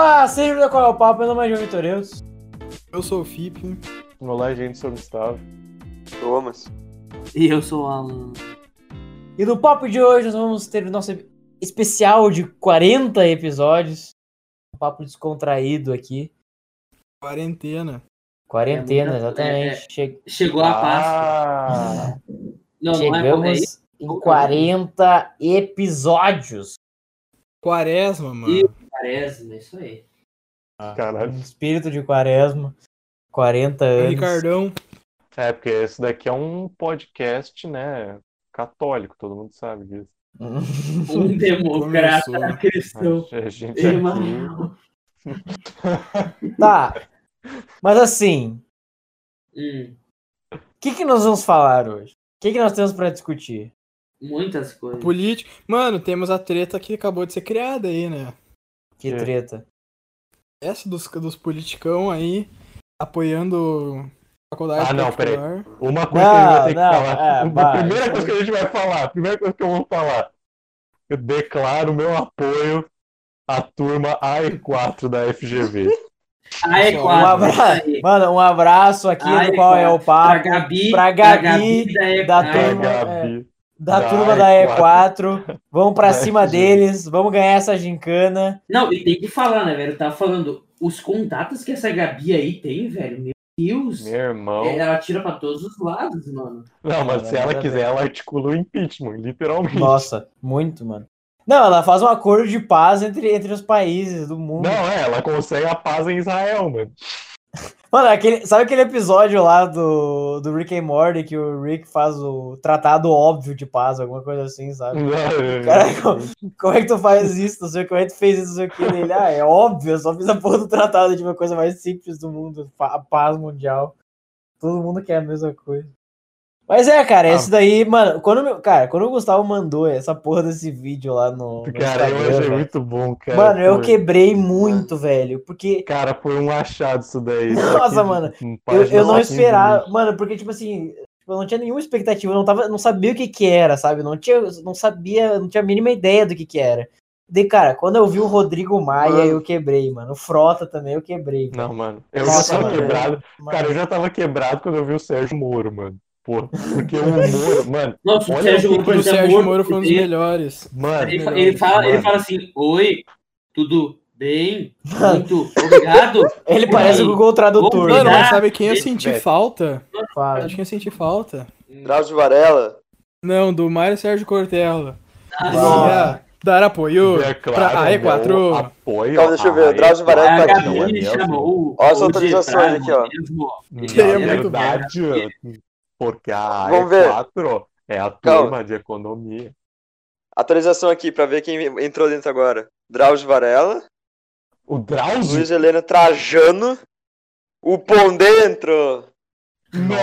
Olá, seja bem-vindo ao Qual é o Papo, meu nome é João Vitoreus. Eu sou o Fipe. Olá, gente, sou o Gustavo. Thomas. E eu sou o Alan. E no papo de hoje nós vamos ter o nosso especial de 40 episódios. Um papo descontraído aqui. Quarentena. Quarentena, É muita- exatamente. Che- Chegou a Páscoa. Ah, Não, não é, é Chegamos em 40 episódios. Quaresma, mano. Ih. Quaresma, isso aí. caralho. No espírito de quaresma. 40 O anos. Ricardão. É, porque esse daqui é um podcast, né, católico, todo mundo sabe disso. Um democrata Começou. cristão. A gente aqui... Tá. Mas assim, Hum, o que, que nós vamos falar hoje? O que, que nós temos pra discutir? Muitas coisas. Político. Mano, temos a treta que acabou de ser criada aí, né? Que É. treta. Essa dos, dos politicão aí apoiando faculdade Ah, não, peraí. Uma coisa que a gente vai ter que Não, não, falar. é, a vai. primeira coisa que a gente vai falar, a primeira coisa que eu vou falar. Eu declaro meu apoio à turma AE4 da FGV. Ah, é Um Um quatro. abraço, mano, um abraço aqui Ah, no é qual é o papo. Pra Gabi. pra Gabi, da, E- da ah, A turma. Gabi. Da da turma da E4. Vamos pra Da cima FG. deles, vamos ganhar essa gincana. Não, e tem que falar, né, velho? Eu tava falando, os contatos que essa Gabi aí tem, velho, meu Deus. Meu irmão. Ela tira pra todos os lados, mano. Não, mas se ela quiser, ela articula o impeachment, literalmente. Nossa, muito, mano. Não, ela faz um acordo de paz entre, entre os países do mundo. Não, é, ela consegue a paz em Israel, mano. Mano, aquele, sabe aquele episódio lá do, do Rick and Morty que o Rick faz o tratado óbvio de paz, alguma coisa assim, sabe? Caralho, como, como é que tu faz isso? Não sei como é que tu fez isso, não sei o que dele. Ah, é óbvio, eu só fiz a porra do tratado de uma coisa mais simples do mundo, a paz mundial. Todo mundo quer a mesma coisa. Mas é, cara, Ah. esse daí, mano, quando, meu- cara, quando o Gustavo mandou essa porra desse vídeo lá no, no Cara, eu achei velho, muito bom, cara. mano, eu Foi- quebrei muito, velho, porque Cara, foi um achado isso daí. Nossa, Aqui, mano, eu, eu não esperava, 15 mano, porque, tipo assim, eu não tinha nenhuma expectativa, eu não, tava, não sabia o que que era, sabe? Não tinha, não sabia, não tinha a mínima ideia do que que era. Daí, cara, quando eu vi o Rodrigo Maia, Mano. eu quebrei, mano. O Frota também eu quebrei. Não, mano. Eu Nossa, já tava mano. quebrado. Mano, Cara, eu já tava quebrado quando eu vi o Sérgio Moro, mano. Pô, porque o Moro, mano, Nossa, o Olha Sérgio o Moro, O Sérgio Moro foi um dos melhores. mano, Ele, fa- ele fala, ele Mano. fala assim: Oi, tudo bem? Mano. Muito obrigado. ele parece o Google Tradutor. vamos Mano, mas sabe quem eu senti falta? Fala. Acho que eu senti falta. Drauzio Varela. Não, do Mário Sérgio Cortella. Ah, dar apoio é pra claro, a meu E4. apoio. Então, deixa eu ver, o Drauzio E4 Varela tá aqui, é chamou Olha as o atualizações aqui, ó. Ele é muito verdade, porque a Vamos ver. E4 é a Calma. turma de economia. Atualização aqui pra ver quem entrou dentro agora. Drauzio Varela, O Drauzio? Luiz Helena Trajano, o Pondé entrou. Não!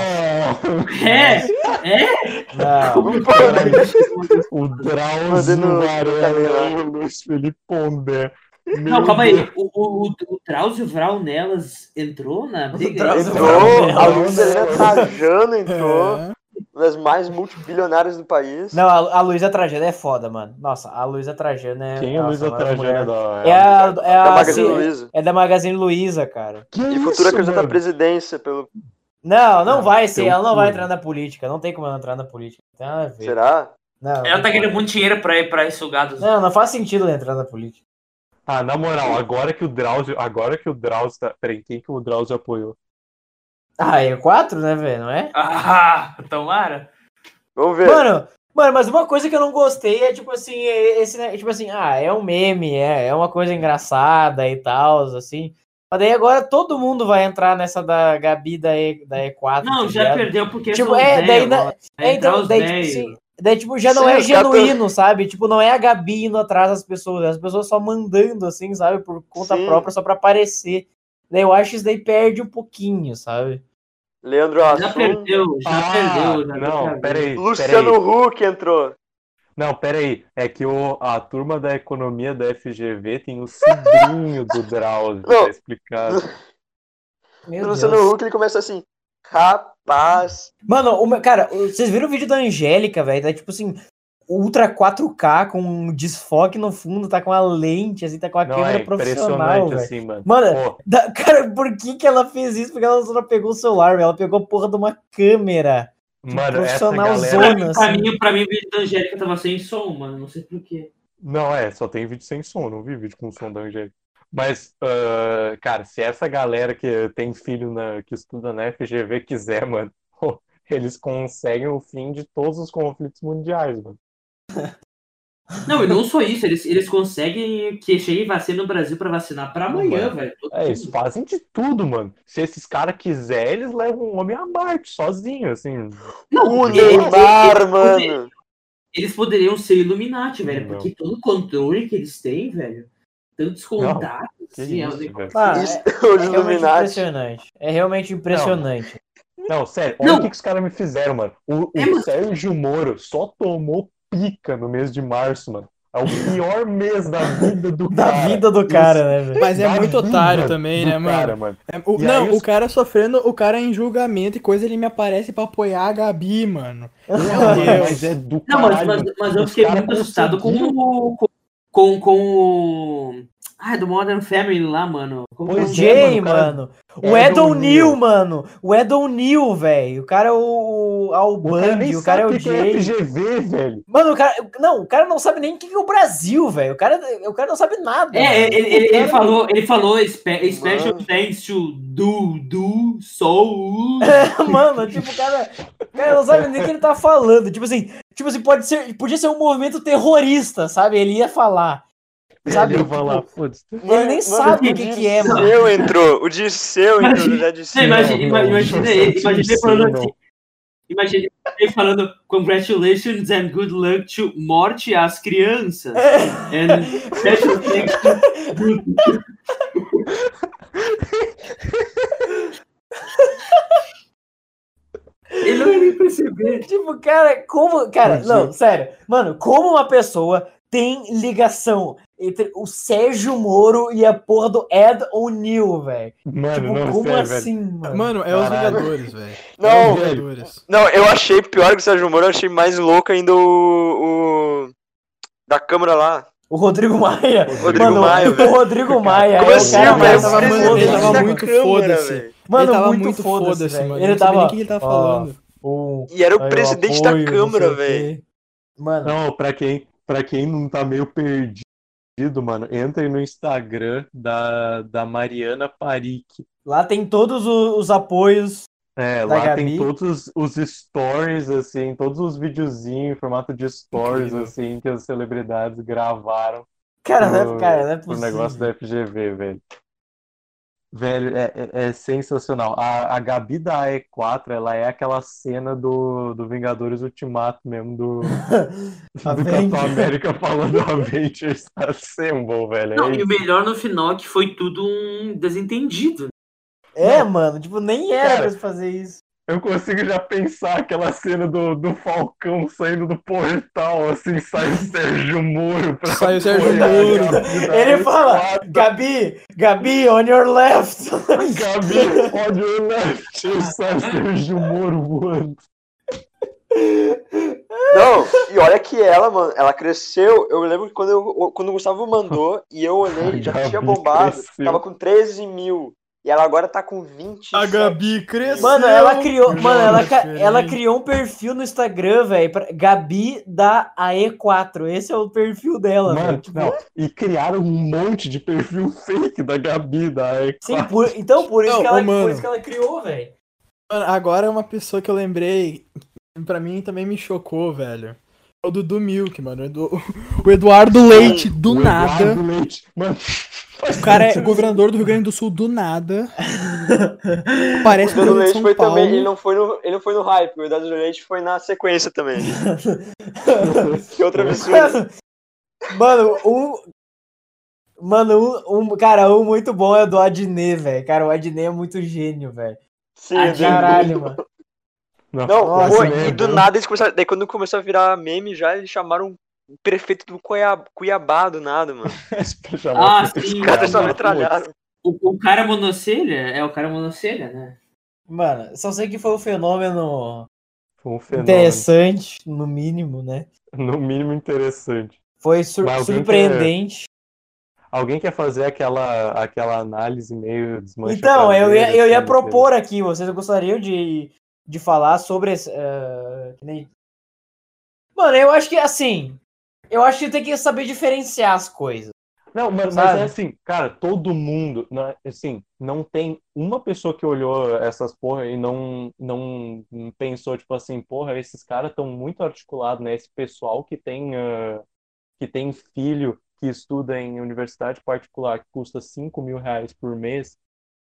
É, é. Não, O Pondé. O Drauzio Varela e o Luiz Felipe Pondé. Não, Meu calma Deus. aí. O, o, o, o Drauzio Vral nelas entrou na briga? Entrou, a Luiz Helena Trajano entrou. É. Uma das mais multibilionárias do país. não a, a Luísa Trajano é foda, mano. Nossa, a Luísa Trajano é. Quem é nossa, Luísa das Trajano mulheres- da... É a, é, Da a, Magazine ci- Luiza. é da Magazine Luiza, cara. Que E futura candidata à presidência pelo. Não, não Ah, vai ser, ela não vai entrar na política. Não tem como ela entrar na política. Não tem nada a ver. Será? Não, Ela não tá querendo muito dinheiro pra ir pra sugados. Não, não faz sentido ela entrar na política. Ah, na moral, agora que o Drauzio... Agora que o Drauzio tá... Peraí, quem que o Drauzio apoiou? Ah, é quatro, né, velho? Não é? Ah, tomara. Vamos ver. Mano, mano, mas uma coisa que eu não gostei é tipo assim, é esse, né, tipo assim, ah, é um meme, é, é uma coisa engraçada e tal, assim. Mas daí agora todo mundo vai entrar nessa da Gabi da, e, da E4. Não, tá já ligado? perdeu porque Tipo, é, daí, na- é, então, daí, tipo, assim, daí, tipo, já não Sim, é tão- genuíno, sabe? Tipo, não é a Gabi indo atrás das pessoas, é as pessoas só mandando, assim, sabe? Por conta Sim. própria, só pra aparecer. Daí eu acho que isso daí perde um pouquinho, sabe? Leandro Já Assum. perdeu, já ah, perdeu. Já não, perdeu. peraí, Luciano peraí. Huck entrou. Não, peraí. É que o, a turma da economia da FGV tem o sobrinho do Drauzio, Não. tá explicado. Meu Deus. Luciano Huck ele começa assim. Rapaz. Mano, o meu- cara, vocês viram o vídeo da Angélica, velho? Tá tipo assim. ultra 4K com um desfoque no fundo, tá com a lente, assim, tá com a Não, câmera é profissional, impressionante velho. assim, mano. Mano, da- cara, por que que ela fez isso? Porque ela só não pegou o celular, velho. Ela pegou a porra de uma câmera. mano, essa profissional galera... zona. Pra assim. mim, pra mim, o vídeo da Angélica tava sem som, mano. Não sei porquê. Não, é, só tem vídeo sem som, não vi vídeo com som da Angélica. Mas, ah, cara, se essa galera que tem filho na, que estuda na FGV quiser, mano, eles conseguem o fim de todos os conflitos mundiais, mano. Não, e não só isso, eles, eles conseguem que chegue vacina no Brasil pra vacinar pra amanhã, velho. É, eles fazem de tudo, mano. Se esses caras quiserem, eles levam um homem a Marte sozinho, assim. Não, O eles- Neymar, eles- mano. Eles poderiam ser Illuminati, velho, Não. porque todo o controle que eles têm, velho, tantos contatos, assim, é um isso. Ah, Isso, é, os é realmente impressionante. É realmente impressionante. Não, sério, olha Não. o que, que os caras me fizeram, mano. O, o É. Sérgio Moro só tomou pica no mês de março, mano. É o pior mês da vida do Da cara. vida do cara, né, velho? Mas é Da muito otário também, né, mano? cara, mano. É, o- não, aí o os- cara sofrendo, o cara em julgamento e coisa, ele me aparece pra apoiar a Gabi, mano. Não, Meu Deus. mas é do Não, mas, caralho, mas, mas eu Os fiquei muito assustado com o. Com, com o. Ai, do Modern Family lá, mano. Como O é é, o? Jay, mano, o cara- mano. O Edon Neal, mano. O Edon Neal, velho. O cara é o, o O cara Albang, nem o cara é sabe o o que que é Jay. FGV, velho. Mano, o cara. Não, o cara não sabe nem o que é o Brasil, velho. O cara, o cara não sabe nada. É, ele, ele, O ele falou, ele falou spe- special Mano. thanks to do, do, soul. Mano, tipo, o cara, o cara não sabe nem o que ele tá falando. Tipo assim, tipo assim, pode ser, podia ser um movimento terrorista, sabe? Ele ia falar. Sabe? Ele foda-se. ele nem sabe o que, que é, mano. Dirceu entrou. O Dirceu entrou, já disse. Imagina, imagina ele, imagina falando assim. Imagina ele falando congratulations and good luck to morte às crianças. And special thanks to Ele não ia nem perceber. Tipo, cara, como. Cara, Pois não, é. sério. Mano, como uma pessoa tem ligação entre o Sérgio Moro e a porra do Ed O'Neill, velho? Mano, Tipo, não, como velho. assim, mano? Mano, é os. Vingadores, velho. É Não, os Vingadores. não, eu achei pior que o Sérgio Moro, eu achei mais louco ainda o. o da Câmara lá. O Rodrigo Maia. Rodrigo mano, Maia, o velho. Rodrigo Maia. Como é o assim, velho? tava muito- ele tava mano. muito foda-se. velho. Mano, ele tava muito, foda-se, velho. mano. Ele tava. o que ele tava ó, falando. o- E era o aí, presidente apoio, da sei Câmara, o velho. Mano, Não, pra quem, pra quem não tá meio perdido, mano, entre no Instagram da, da Mariana Parik. lá tem todos o- os apoios. É, lá Gabi. tem todos os stories, assim, todos os videozinhos em formato de stories, Incrível. assim, que as celebridades gravaram Cara, não é, pro, cara, não é pro possível. negócio da FGV, velho. Velho, é, é, é sensacional. A, a Gabi da E4, ela é aquela cena do, do Vingadores Ultimato mesmo, do, do Capitão. América falando Avengers Assemble, velho. É Não, e o melhor no final é que foi tudo um desentendido. É, mano, tipo, nem era Cara, pra fazer isso. Eu consigo já pensar aquela cena do, do Falcão saindo do portal, assim, sai o Sérgio Moro pra Sai o Sérgio Moro. Ele fala, E4. Gabi, Gabi, on your left. Gabi, on your left, e sai o Sérgio Moro voando. Não, e olha que ela, mano, ela cresceu. Eu lembro que quando, eu, quando o Gustavo mandou e eu olhei, já Gabi tinha bombado. cresceu. Tava com 13 mil. E ela agora tá com 20. A Gabi cresceu. Mano, ela criou, mano, ela, diferente. ela criou um perfil no Instagram, velho, pra- Gabi da AE4. Esse é o perfil dela, velho. Mano, não, e criaram um monte de perfil fake da Gabi da E4. sim, por- então por isso, Não, que ela, mano. por isso que ela criou, velho. Mano, agora é uma pessoa que eu lembrei, pra mim também me chocou, velho. É o Dudu Milk, mano. O Eduardo Leite, do O nada. Eduardo Leite. Mano, O cara é governador do Rio Grande do Sul do nada. Parece O Eduardo que Leite São foi Paulo. também. Ele não foi, no, ele não foi no hype, o Eduardo Leite foi na sequência também. que outra absurdo. Mano, um. Mano, um, um- cara, um muito bom é do Adnet, velho. Cara, o Adnet é muito gênio, velho. Sim, Ah, Eduardo. Caralho, mano. não, Nossa, pô, né, e do nada eles começaram. Daí quando começou a virar meme já, eles chamaram o prefeito do Cuiabá, Cuiabá do nada, mano. Ah, sim, Os caras só metralharam. O, o cara monocelha é o cara monocelha, né? Mano, só sei que foi um fenômeno Foi um fenômeno. interessante, no mínimo, né? no mínimo interessante. Foi sur- alguém surpreendente. Alguém quer fazer aquela, aquela análise meio desmancha Então, eu ia, eu ia assim, propor aqui, vocês gostariam de, de falar sobre nem- Mano, eu acho que assim. Eu acho que tem que saber diferenciar as coisas. Não, mas, mas é assim, cara, todo mundo, não é- assim, não tem uma pessoa que olhou essas porra e não, não pensou, tipo assim, porra, esses caras estão muito articulados, né? Esse pessoal que tem, ah, que tem filho que estuda em universidade particular que custa 5 mil reais por mês,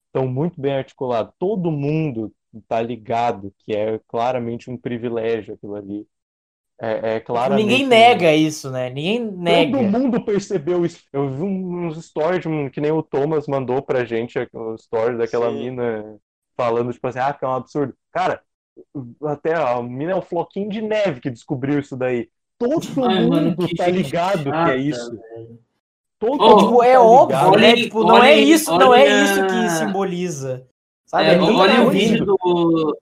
estão muito bem articulados. Todo mundo tá ligado que é claramente um privilégio aquilo ali. É, é claramente Ninguém um- nega isso, né? Ninguém nega. Todo mundo percebeu isso. Eu vi uns stories um- que nem o Thomas mandou pra gente, o story daquela Sim. mina falando, tipo assim, ah, que é um absurdo. Cara, até a mina é o floquinho de neve que descobriu isso daí. Todo Ai, mano, mundo que tá ligado que chata, é isso. Todo Oh, mundo Tipo, é tá óbvio, né? Tipo, não é isso, não é isso que simboliza. Sabe? É, É olha o vídeo do,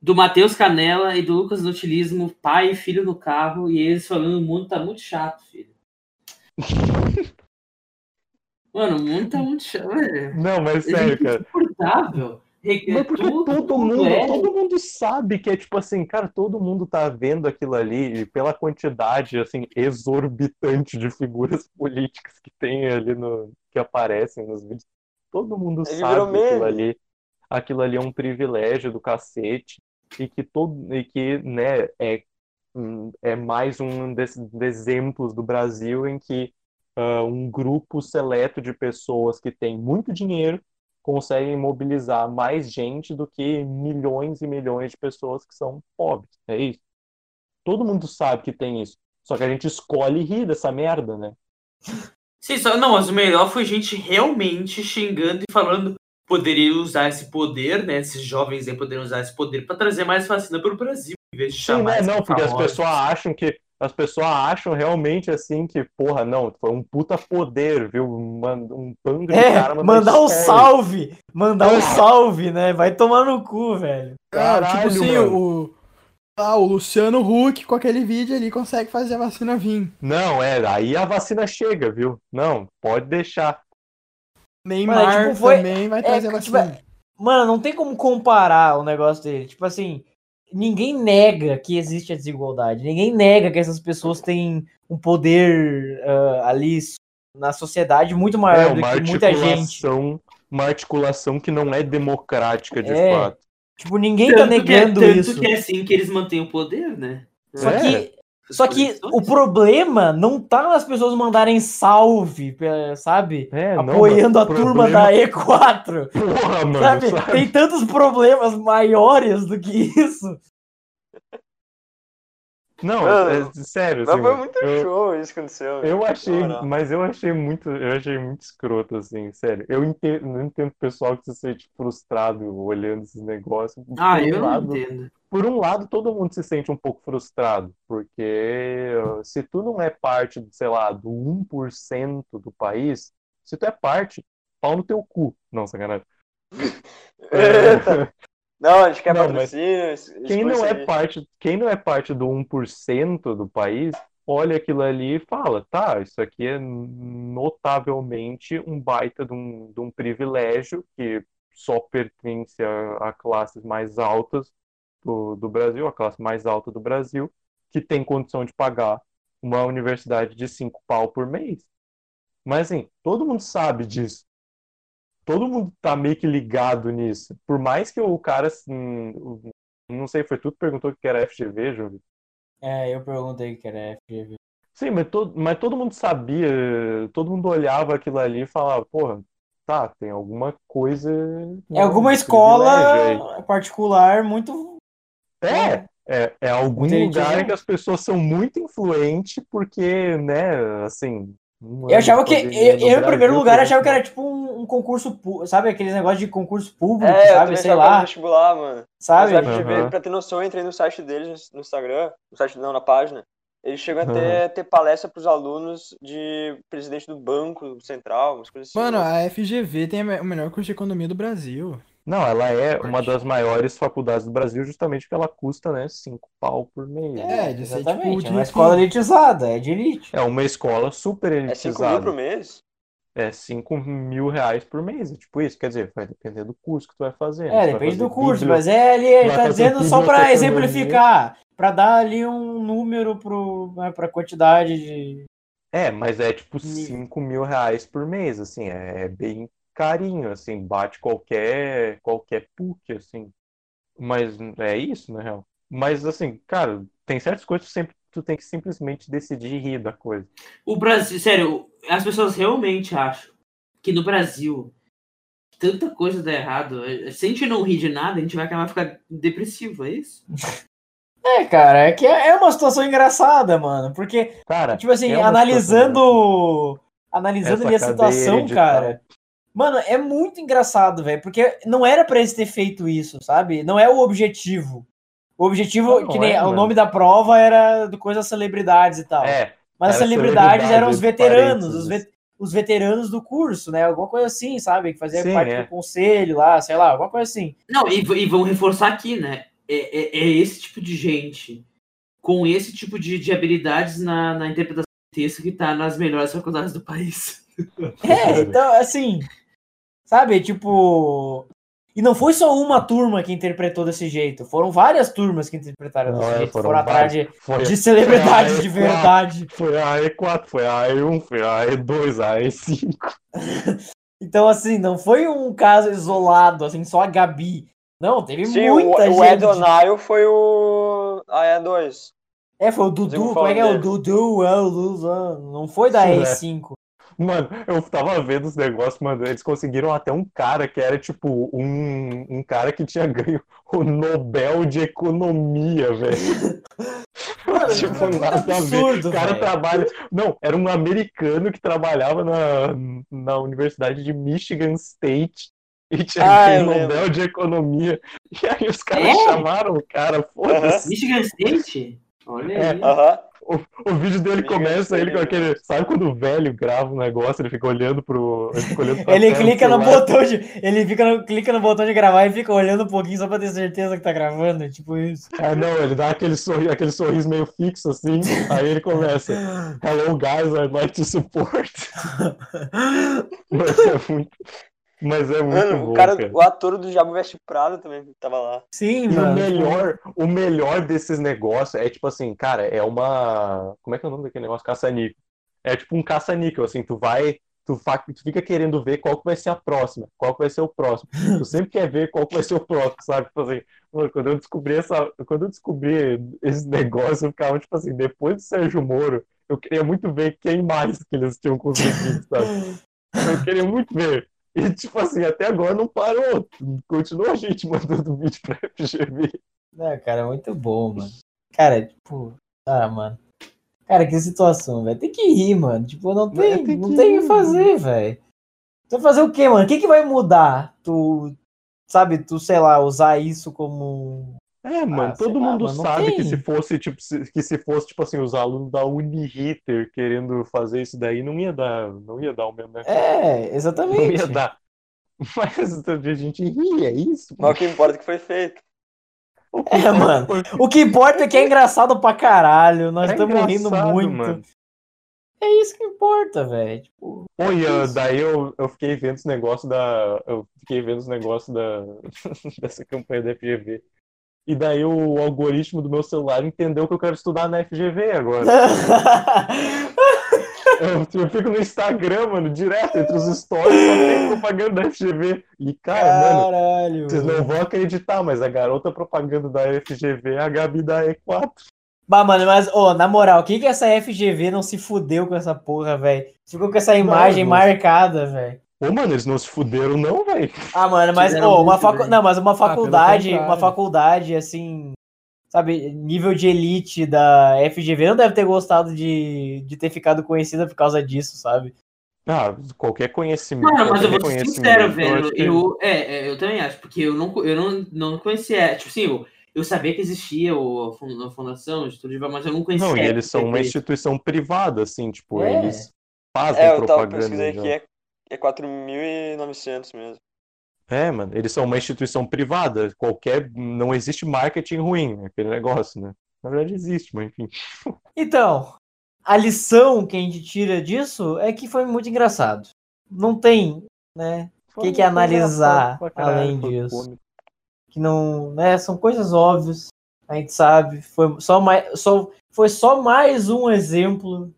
do Matheus Canela e do Lucas Nutilismo, pai e filho no carro, e eles falando o mundo tá muito chato, filho. Mano, o mundo tá muito chato. Não, mas É sério, cara. insuportável. É Mas porque todo tudo mundo, é- todo mundo sabe que é tipo assim, cara, todo mundo tá vendo aquilo ali e pela quantidade assim exorbitante de figuras políticas que tem ali no que aparecem nos vídeos. Todo mundo Ele sabe aquilo ali, aquilo ali é um privilégio do cacete e que todo e que, né, é hum, é mais um desses exemplos do Brasil em que ah, um grupo seleto de pessoas que tem muito dinheiro conseguem mobilizar mais gente do que milhões e milhões de pessoas que são pobres. É isso. Todo mundo sabe que tem isso. Só que a gente escolhe rir dessa merda, né? Sim, só, não, mas o melhor foi gente realmente xingando e falando poderia usar esse poder, né? Esses jovens aí poderiam usar esse poder para trazer mais vacina para o Brasil, em vez de Sim, chamar né? esses Não, porque as pessoas acham que as pessoas acham realmente assim que, porra, não, foi um puta poder, viu? Um bando de É, cara mandar um salve! Mandar um Ah. salve, né? Vai tomar no cu, velho. Cara, tipo Caralho, assim, mano. o. Ah, o Luciano Huck com aquele vídeo ali consegue fazer a vacina vir. Não, é, aí a vacina chega, viu? Não, pode deixar. Neymar tipo, foi- também vai é, trazer tipo, vacina. Mano, não tem como comparar o negócio dele. Tipo assim, ninguém nega que existe a desigualdade. Ninguém nega que essas pessoas têm um poder ah, ali na sociedade muito É maior do uma que muita gente. uma articulação que não é democrática de É. fato. Tipo, ninguém tá Tanto que é- negando tanto isso. que é assim que eles mantêm o poder, né? Só É. que, só que o problema não tá nas pessoas mandarem salve, sabe? É, não, Apoiando a mas o turma problema- da E4. Porra, mano, sabe? sabe? Tem tantos problemas maiores do que isso. Não, Mano, é, sério, Mas assim, foi muito eu, show isso que aconteceu. eu Na achei, moral. mas eu achei muito, eu achei muito escroto, assim, sério. Eu entendo, não entendo o pessoal que se sente frustrado olhando esses negócios. Ah, Por um eu não lado, entendo. por um lado, todo mundo se sente um pouco frustrado, porque se tu não é parte, sei lá, do 1% do país, se tu é parte, pau no teu cu. Não, sacanagem. Eita. Não, a gente quer Não, patrocínio. Quem não é parte, quem não é parte do 1% do país, olha aquilo ali e fala, tá, isso aqui é notavelmente um baita de um, de um privilégio que só pertence a, a classes mais altas do, do Brasil, a classe mais alta do Brasil, que tem condição de pagar uma universidade de cinco pau por mês. Mas assim, todo mundo sabe disso. Todo mundo tá meio que ligado nisso. Por mais que o cara, assim, não sei, foi tu que perguntou o que era FGV, Júlio? É, eu perguntei o que era FGV. Sim, mas todo, mas todo mundo sabia, todo mundo olhava aquilo ali e falava, porra, tá, tem alguma coisa. É alguma um escola particular muito. É, é, é algum gente lugar que as pessoas são muito influentes, porque, né, assim. Um Eu achava que. Eu, eu, no em primeiro lugar, achava que era tipo um, um concurso, sabe? Aqueles negócios de concurso público, É, sabe? Sei lá, vestibular, mano. sabe? Mas pra ter noção, eu entrei no site deles no Instagram, no site não, na página. Eles chegam Aham. até a ter palestra pros alunos de presidente do Banco Central, umas coisas assim. Mano, né? a FGV tem o melhor curso de economia do Brasil. Não, ela é uma das maiores faculdades do Brasil justamente porque ela custa, né, 5 pau por mês. É, de ser, Exatamente, tipo, é uma escola elitizada, é de elite. É uma escola super É 5 mil elitizada. por mês? É 5 mil reais por mês. é Tipo isso, quer dizer, vai depender do curso que tu vai fazer. É, depende fazer do curso, bíblia- mas é ali, ele tá dizendo só pra biblioteconomia. exemplificar, pra dar ali um número pro, né, pra quantidade de. É, mas é tipo Nível. 5 mil reais por mês, assim, é, é bem carinho, assim, bate qualquer, qualquer PUC, assim. Mas é isso, na real. Mas, assim, cara, tem certas coisas que sempre, tu tem que simplesmente decidir rir da coisa. O Brasil, sério, as pessoas realmente acham que no Brasil tanta coisa dá errado. Se a gente não rir de nada, a gente vai acabar ficando depressivo, é isso? É, cara, é que é é uma situação engraçada, mano. Porque, Cara, tipo assim, é analisando. Analisando ali a situação, cara. Mano, é muito engraçado, velho. Porque não era pra eles ter feito isso, sabe? Não é o objetivo. O objetivo, Não, que nem é, o mano. nome da prova era do coisa celebridades e tal. É, Mas as celebridades eram os veteranos, os, ve- os veteranos do curso, né? Alguma coisa assim, sabe? Que fazia Sim, parte é. do conselho lá, sei lá, alguma coisa assim. Não, e, e vão reforçar aqui, né? É, é- é esse tipo de gente com esse tipo de, de habilidades na, na interpretação de texto que tá nas melhores faculdades do país. É, então, assim, sabe? Tipo. E não foi só uma turma que interpretou desse jeito, foram várias turmas que interpretaram Não, desse é, jeito, foram foram atrás de, foi, de celebridades foi a de E4, verdade. Foi a E4, foi a E1, foi a E2, a E5. Então, assim, não foi um caso isolado, assim, só a Gabi. Não, teve Sim, o, muita o gente. Edonaio foi o. É dois. É, foi o Dudu, como é que é o Dudu? É, o Luzan. Não foi da É. E5. Mano, eu tava vendo os negócios, mano, eles conseguiram até um cara que era tipo um, um cara que tinha ganho o Nobel de Economia, velho. Tipo, é nada a ver. absurdo, O cara velho. trabalha. Não, era um americano que trabalhava na, na Universidade de Michigan State e tinha Ah, lembro. Nobel de Economia. E aí os caras É? chamaram o cara, foda-se. Michigan State? Olha É, aí. Aham. O vídeo dele começa ele com aquele. Sabe quando o velho grava um negócio, ele fica olhando pro. Ele, fica olhando pra Ele clica no celular. botão de. Ele fica no, clica no botão de gravar e fica olhando um pouquinho só pra ter certeza que tá gravando. Tipo isso. Ah, não, ele dá aquele, sorri, aquele sorriso meio fixo assim, aí ele começa. Hello guys, I'd like to support. Mas é muito, mas é muito Mano, bom, o cara, cara. o ator do Diabo Veste Prado também tava lá. Sim, E o mano. melhor, o melhor desses negócios é tipo assim, cara, é uma. Como é que é o nome daquele negócio? Caça-níquel. É tipo um caça-níquel, assim, tu vai. Tu, fa- tu fica querendo ver qual que vai ser a próxima, qual que vai ser o próximo. Tu sempre quer ver qual que vai ser o próximo, sabe? Tipo assim, mano, quando eu descobri essa. Quando eu descobri esse negócio, eu ficava, tipo assim, depois do Sérgio Moro, eu queria muito ver quem mais que eles tinham conseguido, sabe? Eu queria muito ver. E, tipo assim, até agora não parou. Continua a gente mandando vídeo pra FGV. É, cara, muito bom, mano. Cara, tipo. Ah, mano. Cara, que situação, velho. Tem que rir, mano. Tipo, não tem, tem não que tem o que fazer, velho. Tu vai fazer o quê, mano? O que, que vai mudar? Tu, sabe, tu, sei lá, usar isso como. É, mano, Ah, todo lá, mundo mano, não sabe que se fosse, tipo, se- que se fosse, tipo assim, os alunos da Uniriter querendo fazer isso daí, não ia dar, não ia dar o mesmo efeito. É, Não exatamente. ia dar. Mas a gente ri, é isso. Mas o que importa é que foi feito. O que É, mano. foi- O que importa é que é engraçado pra caralho. Nós É estamos rindo engraçado, muito. mano. É isso que importa, velho. Tipo, Pô, e, ah, isso. daí eu, eu fiquei vendo os negócios da. Eu fiquei vendo os negócios da, dessa campanha da FGV. E daí o algoritmo do meu celular entendeu que eu quero estudar na FGV agora. Eu, eu fico no Instagram, mano, direto, entre os stories, só tem propaganda da FGV. E, cara, mano, Caralho. vocês não vão acreditar, mas a garota propaganda da FGV é a Gabi da E4. Bah, mano, mas, ô, na moral, o que que essa FGV não se fudeu com essa porra, velho? Ficou com essa imagem não. marcada, velho. Ô, mano, eles não se fuderam, não, velho. Ah, mano, mas, Fizeram ô, uma facu... bem. Não, mas uma pelo faculdade, uma contrário. faculdade, assim, sabe, nível de elite da FGV não deve ter gostado de, de ter ficado conhecida por causa disso, sabe? Ah, qualquer conhecimento. Mano, mas eu vou ser sincero, eu velho. acho que- Eu, é, é, eu também acho, porque eu não, eu não, não conhecia. Tipo assim, eu, eu sabia que existia o, a fun- a fundação de Tudo mas eu não conhecia. Não, e eles são uma instituição privada, assim, tipo, É. eles fazem É, eu tava propaganda. pesquisando já. aqui, é, é 4.900 mesmo. É, mano, eles são uma instituição privada. Qualquer. Não existe marketing ruim, aquele negócio, né? Na verdade existe, mas enfim. Então, a lição que a gente tira disso é que foi muito engraçado. Não tem, né? O que, que é analisar além disso? Que não, né? São coisas óbvias. A gente sabe. Foi só mais, só, foi só mais um exemplo,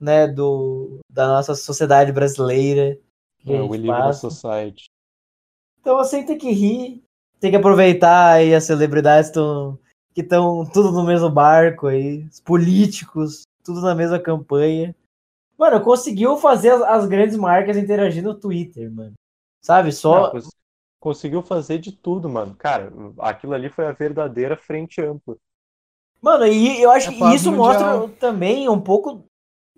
né? Do da nossa sociedade brasileira. que É, Live. Society. Então assim tem que rir, tem que aproveitar aí as celebridades tão, que estão tudo no mesmo barco aí, os políticos, tudo na mesma campanha. Mano, conseguiu fazer as, as grandes marcas interagir no Twitter, mano. Sabe? Só. Não, cons- conseguiu fazer de tudo, mano. Cara, aquilo ali foi a verdadeira frente ampla. Mano, e eu acho É que isso mundial. mostra também um pouco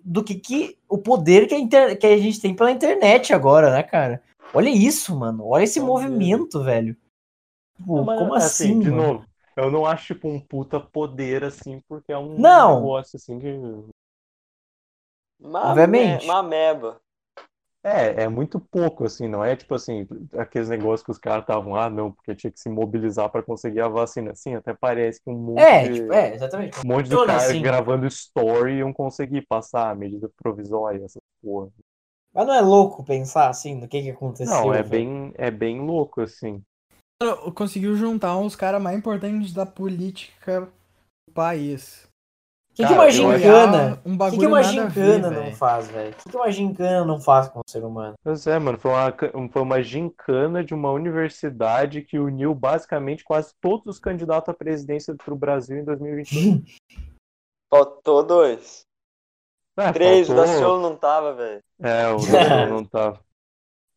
do que, que o poder que a, inter- que a gente tem pela internet agora, né, cara? Olha isso, mano. Olha esse movimento, velho. Não, mas, como assim, de mano? novo, eu não acho tipo um puta poder assim, porque é um Não. negócio assim que. Uma Obviamente. me- Uma ameba. É, é muito pouco, assim, não é tipo assim, aqueles negócios que os caras estavam, ah, não, porque tinha que se mobilizar para conseguir a vacina. Assim, até parece que um monte É, de, tipo, é, exatamente. um monte de cara assim. gravando story iam conseguir passar a medida provisória, essa porra. Mas não é louco pensar assim no que, que aconteceu? Não, é bem, é bem louco, assim. Conseguiu juntar uns caras mais importantes da política do país. O que, que uma gincana? Um O bagulho que, que uma nada a ver, gincana não velho. faz, velho? O que, que uma gincana não faz com o ser humano? Pois é, mano, foi uma, foi uma gincana de uma universidade que uniu basicamente quase todos os candidatos à presidência pro Brasil em 2022. Faltou dois. É, Três, o faltou- Daciolo não tava, velho. É, o Daciolo não tava.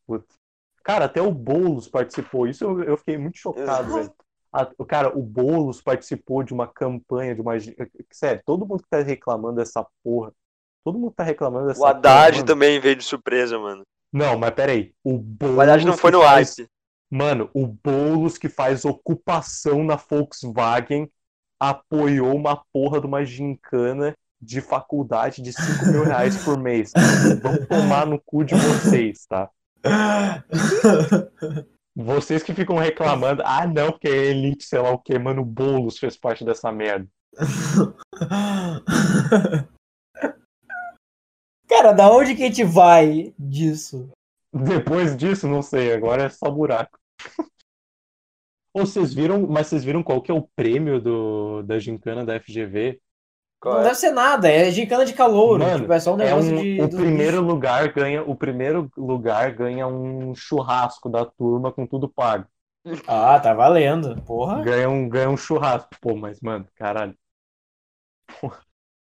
Putz. Cara, até o Boulos participou. Isso eu, eu fiquei muito chocado, velho. A- o cara, o Boulos participou de uma campanha, de uma. gi- Sério, todo mundo que tá reclamando dessa porra. Todo mundo tá reclamando dessa O Haddad porra, também veio de surpresa, mano. Não, mas peraí. O Boulos O Haddad não foi no faz- hype. Mano, o Boulos que faz ocupação na Volkswagen apoiou uma porra de uma gincana de faculdade de 5 mil reais por mês. Vão tomar no cu de vocês, tá? Vocês que ficam reclamando, ah não, porque a elite, sei lá o que, mano, o Boulos fez parte dessa merda. Cara, da onde que a gente vai disso? Depois disso, não sei, agora é só buraco. Ou vocês viram, mas vocês viram qual que é o prêmio do, da gincana da FGV? Qual Não é? deve ser nada, é gincana de calor. Mano, tipo, é só um É negócio um, de. o primeiro lugar ganha, o primeiro lugar ganha um churrasco da turma com tudo pago. Ah, tá valendo. Porra. Ganha um, ganha um churrasco, pô, mas mano, caralho. Porra,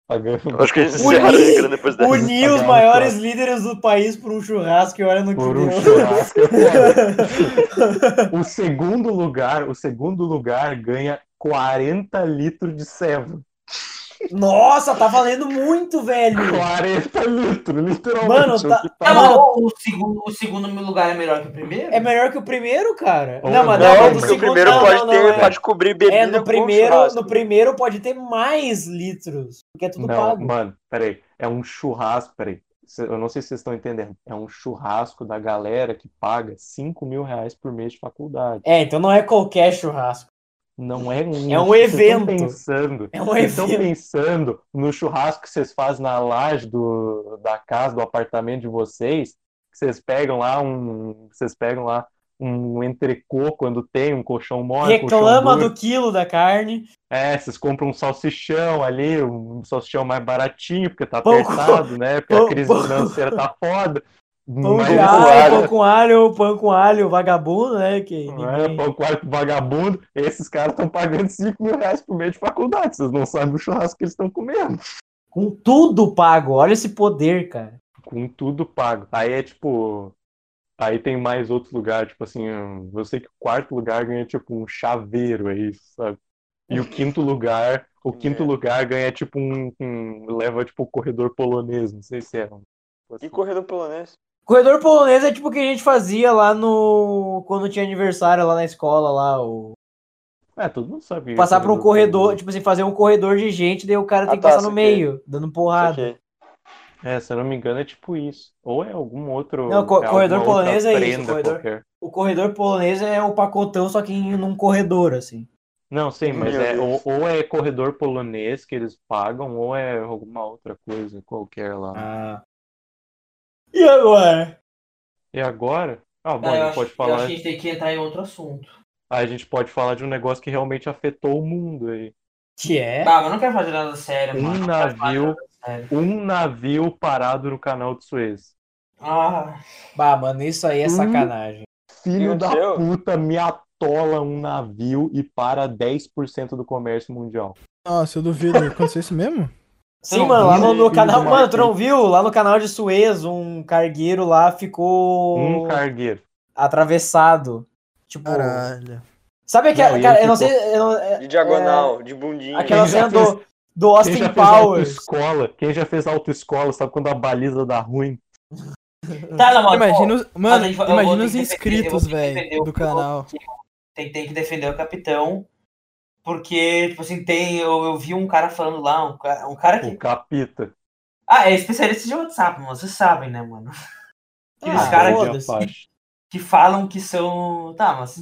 pagando Acho que a gente Uni- encerra a gincana depois dessa. Unir os um maiores líderes do país por um churrasco e olha no que por um deu. churrasco. é. O segundo lugar, o segundo lugar ganha 40 litros de ceva. Nossa, tá valendo muito, velho. 40 litros, literalmente. Mano, o tá- Mano- mas o, segundo, o segundo lugar é melhor que o primeiro? É melhor que o primeiro, cara. Ou não, mas não, não, Não, do porque o segundo- primeiro não, pode não, ter, não, é. pode cobrir bebida É, no primeiro, no primeiro pode ter mais litros, porque é tudo Não, pago. mano, peraí. É um churrasco, peraí. Eu não sei se vocês estão entendendo. É um churrasco da galera que paga 5 mil reais por mês de faculdade. É, então não é qualquer churrasco. Não é um. É um evento. pensando. É um Vocês estão evento. pensando no churrasco que vocês fazem na laje do, da casa, do apartamento de vocês, que vocês pegam lá um. Vocês pegam lá um entrecô quando tem um colchão mole, colchão Reclama duro. do quilo da carne. É, vocês compram um salsichão ali, um salsichão mais baratinho, porque tá apertado, né? Porque a crise financeira tá foda. Pão de alho, pão com alho, pão com alho, vagabundo, né? Que É, ninguém... pão com alho vagabundo, esses caras estão pagando 5 mil reais por mês de faculdade. Vocês não sabem o churrasco que eles estão comendo. Com tudo pago. Olha esse poder, cara. Com tudo pago. Aí é tipo. Aí tem mais outros lugares, tipo assim, eu sei que o quarto lugar ganha tipo um chaveiro, é isso, sabe? E o quinto lugar, o quinto É. lugar ganha tipo um, um- leva tipo o corredor polonês, não sei se é. um- E corredor polonês. Corredor polonês é tipo o que a gente fazia lá no. Quando tinha aniversário lá na escola, lá. O... É, todo mundo sabe. que é Passar por um corredor, polonês. tipo assim, fazer um corredor de gente, daí o cara tem Ah, que tá, passar no meio, dando porrada. É, se eu não me engano, é tipo isso. Ou é algum outro. Não, co- é corredor polonês é isso, corredor- qualquer. O corredor polonês é o pacotão, só que em- num corredor, assim. Não, sim, mas Meu é ou, ou é corredor polonês que eles pagam, ou é alguma outra coisa qualquer lá. Ah. E agora? E agora? Ah, bom, Ah, a gente acho, pode falar. acho que a gente tem que entrar em outro assunto. A gente pode falar de um negócio que realmente afetou o mundo aí. Que é? Tá, mas eu não quero fazer nada sério, Um mano. Navio- nada sério. Um navio parado no canal de Suez. Ah, Bah, mano, isso aí é Hum. sacanagem. Filho que da aconteceu? puta me atola um navio e para 10% do comércio mundial. Nossa, eu duvido. Aconteceu isso mesmo? Sim, mano, lá no, no canal. do Mano, tu não viu? Lá no canal de Suez, um cargueiro lá ficou Um cargueiro. atravessado. Tipo. Caralho. Sabe aquela. Não, cara, eu não sei. eu não- é- De diagonal, de bundinha. aquela Quem cena do, do Quem Austin fez Powers. autoescola, quem já fez autoescola sabe quando a baliza dá ruim. tá, não, mano. Imagina os, mano, imagina os inscritos, velho, do canal. Tem, tem que defender o capitão. Porque, tipo assim, tem. Eu, eu vi um cara falando lá, um cara, um cara que. O capita. Ah, é especialista de WhatsApp, mano. Vocês sabem, né, mano? Aqueles Ah, caras foda-se. Apache. que falam que são. Tá, mas.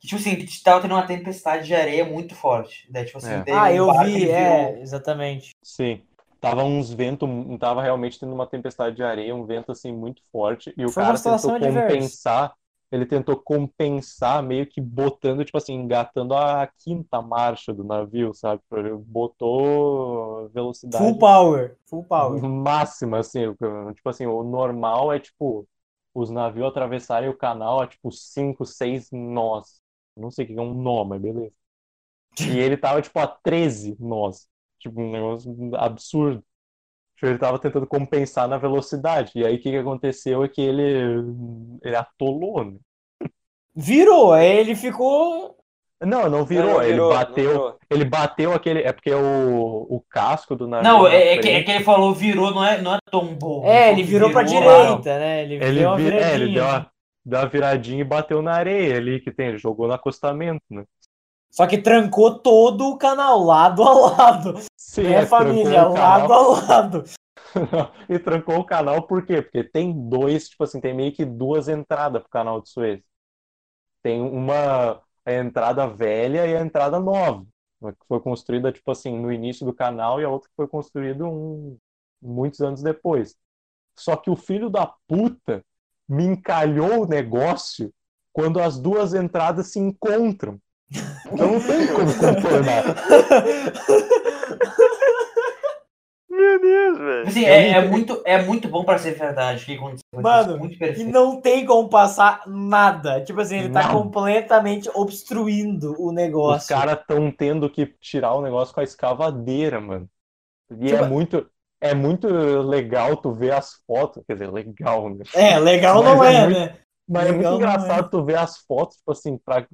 Que, tipo assim, que tava tendo uma tempestade de areia muito forte. Daí, tipo assim, É. Ah, um eu vi, é, exatamente. Sim. Tava uns ventos, tava realmente tendo uma tempestade de areia, um vento assim muito forte, e o Foi cara tentou situação adversa. Ele tentou compensar meio que botando, tipo assim, engatando a quinta marcha do navio, sabe? Ele botou velocidade Full power. Full power. máxima, assim, tipo assim, o normal é tipo os navios atravessarem o canal a tipo 5, 6 nós. Não sei o que é um nó, mas beleza. E ele tava tipo a 13 nós. Tipo, um negócio absurdo. Tipo, ele tava tentando compensar na velocidade. E aí o que que aconteceu é que ele ele atolou, né? Virou, aí ele ficou. Não, não virou, Não, não ele virou, não bateu, virou. ele bateu aquele, é porque o, o casco do navio Não, na é, é que, é que ele falou virou, não é, não é tombou. É, ele que virou pra lá. direita, né? Ele, Ele, deu uma vi- é, ele deu uma, deu uma viradinha e bateu na areia ali que tem. Ele jogou no acostamento, né? Só que trancou todo o canal, lado a lado. Sim, É, família, lado a lado. e trancou o canal por quê? Porque tem dois, tipo assim, tem meio que duas entradas pro canal de Suez. Tem uma a entrada velha e a entrada nova. Uma que foi construída, tipo assim, no início do canal e a outra que foi construída um, muitos anos depois. Só que o filho da puta me encalhou o negócio quando as duas entradas se encontram. Então não tem como contornar. Meu Deus, velho. Assim, é, é muito, é muito bom pra ser verdade. O que aconteceu? Mano, muito E não tem como passar nada. Tipo assim, ele tá Não. completamente obstruindo o Os negócio. caras estão tendo que tirar o negócio com a escavadeira, mano. E Tipo- é muito, é muito legal tu ver as fotos. Quer dizer, legal, né? É, legal Mas não é é, muito- né? Mas é muito não engraçado tu ver as fotos, tipo assim, pra.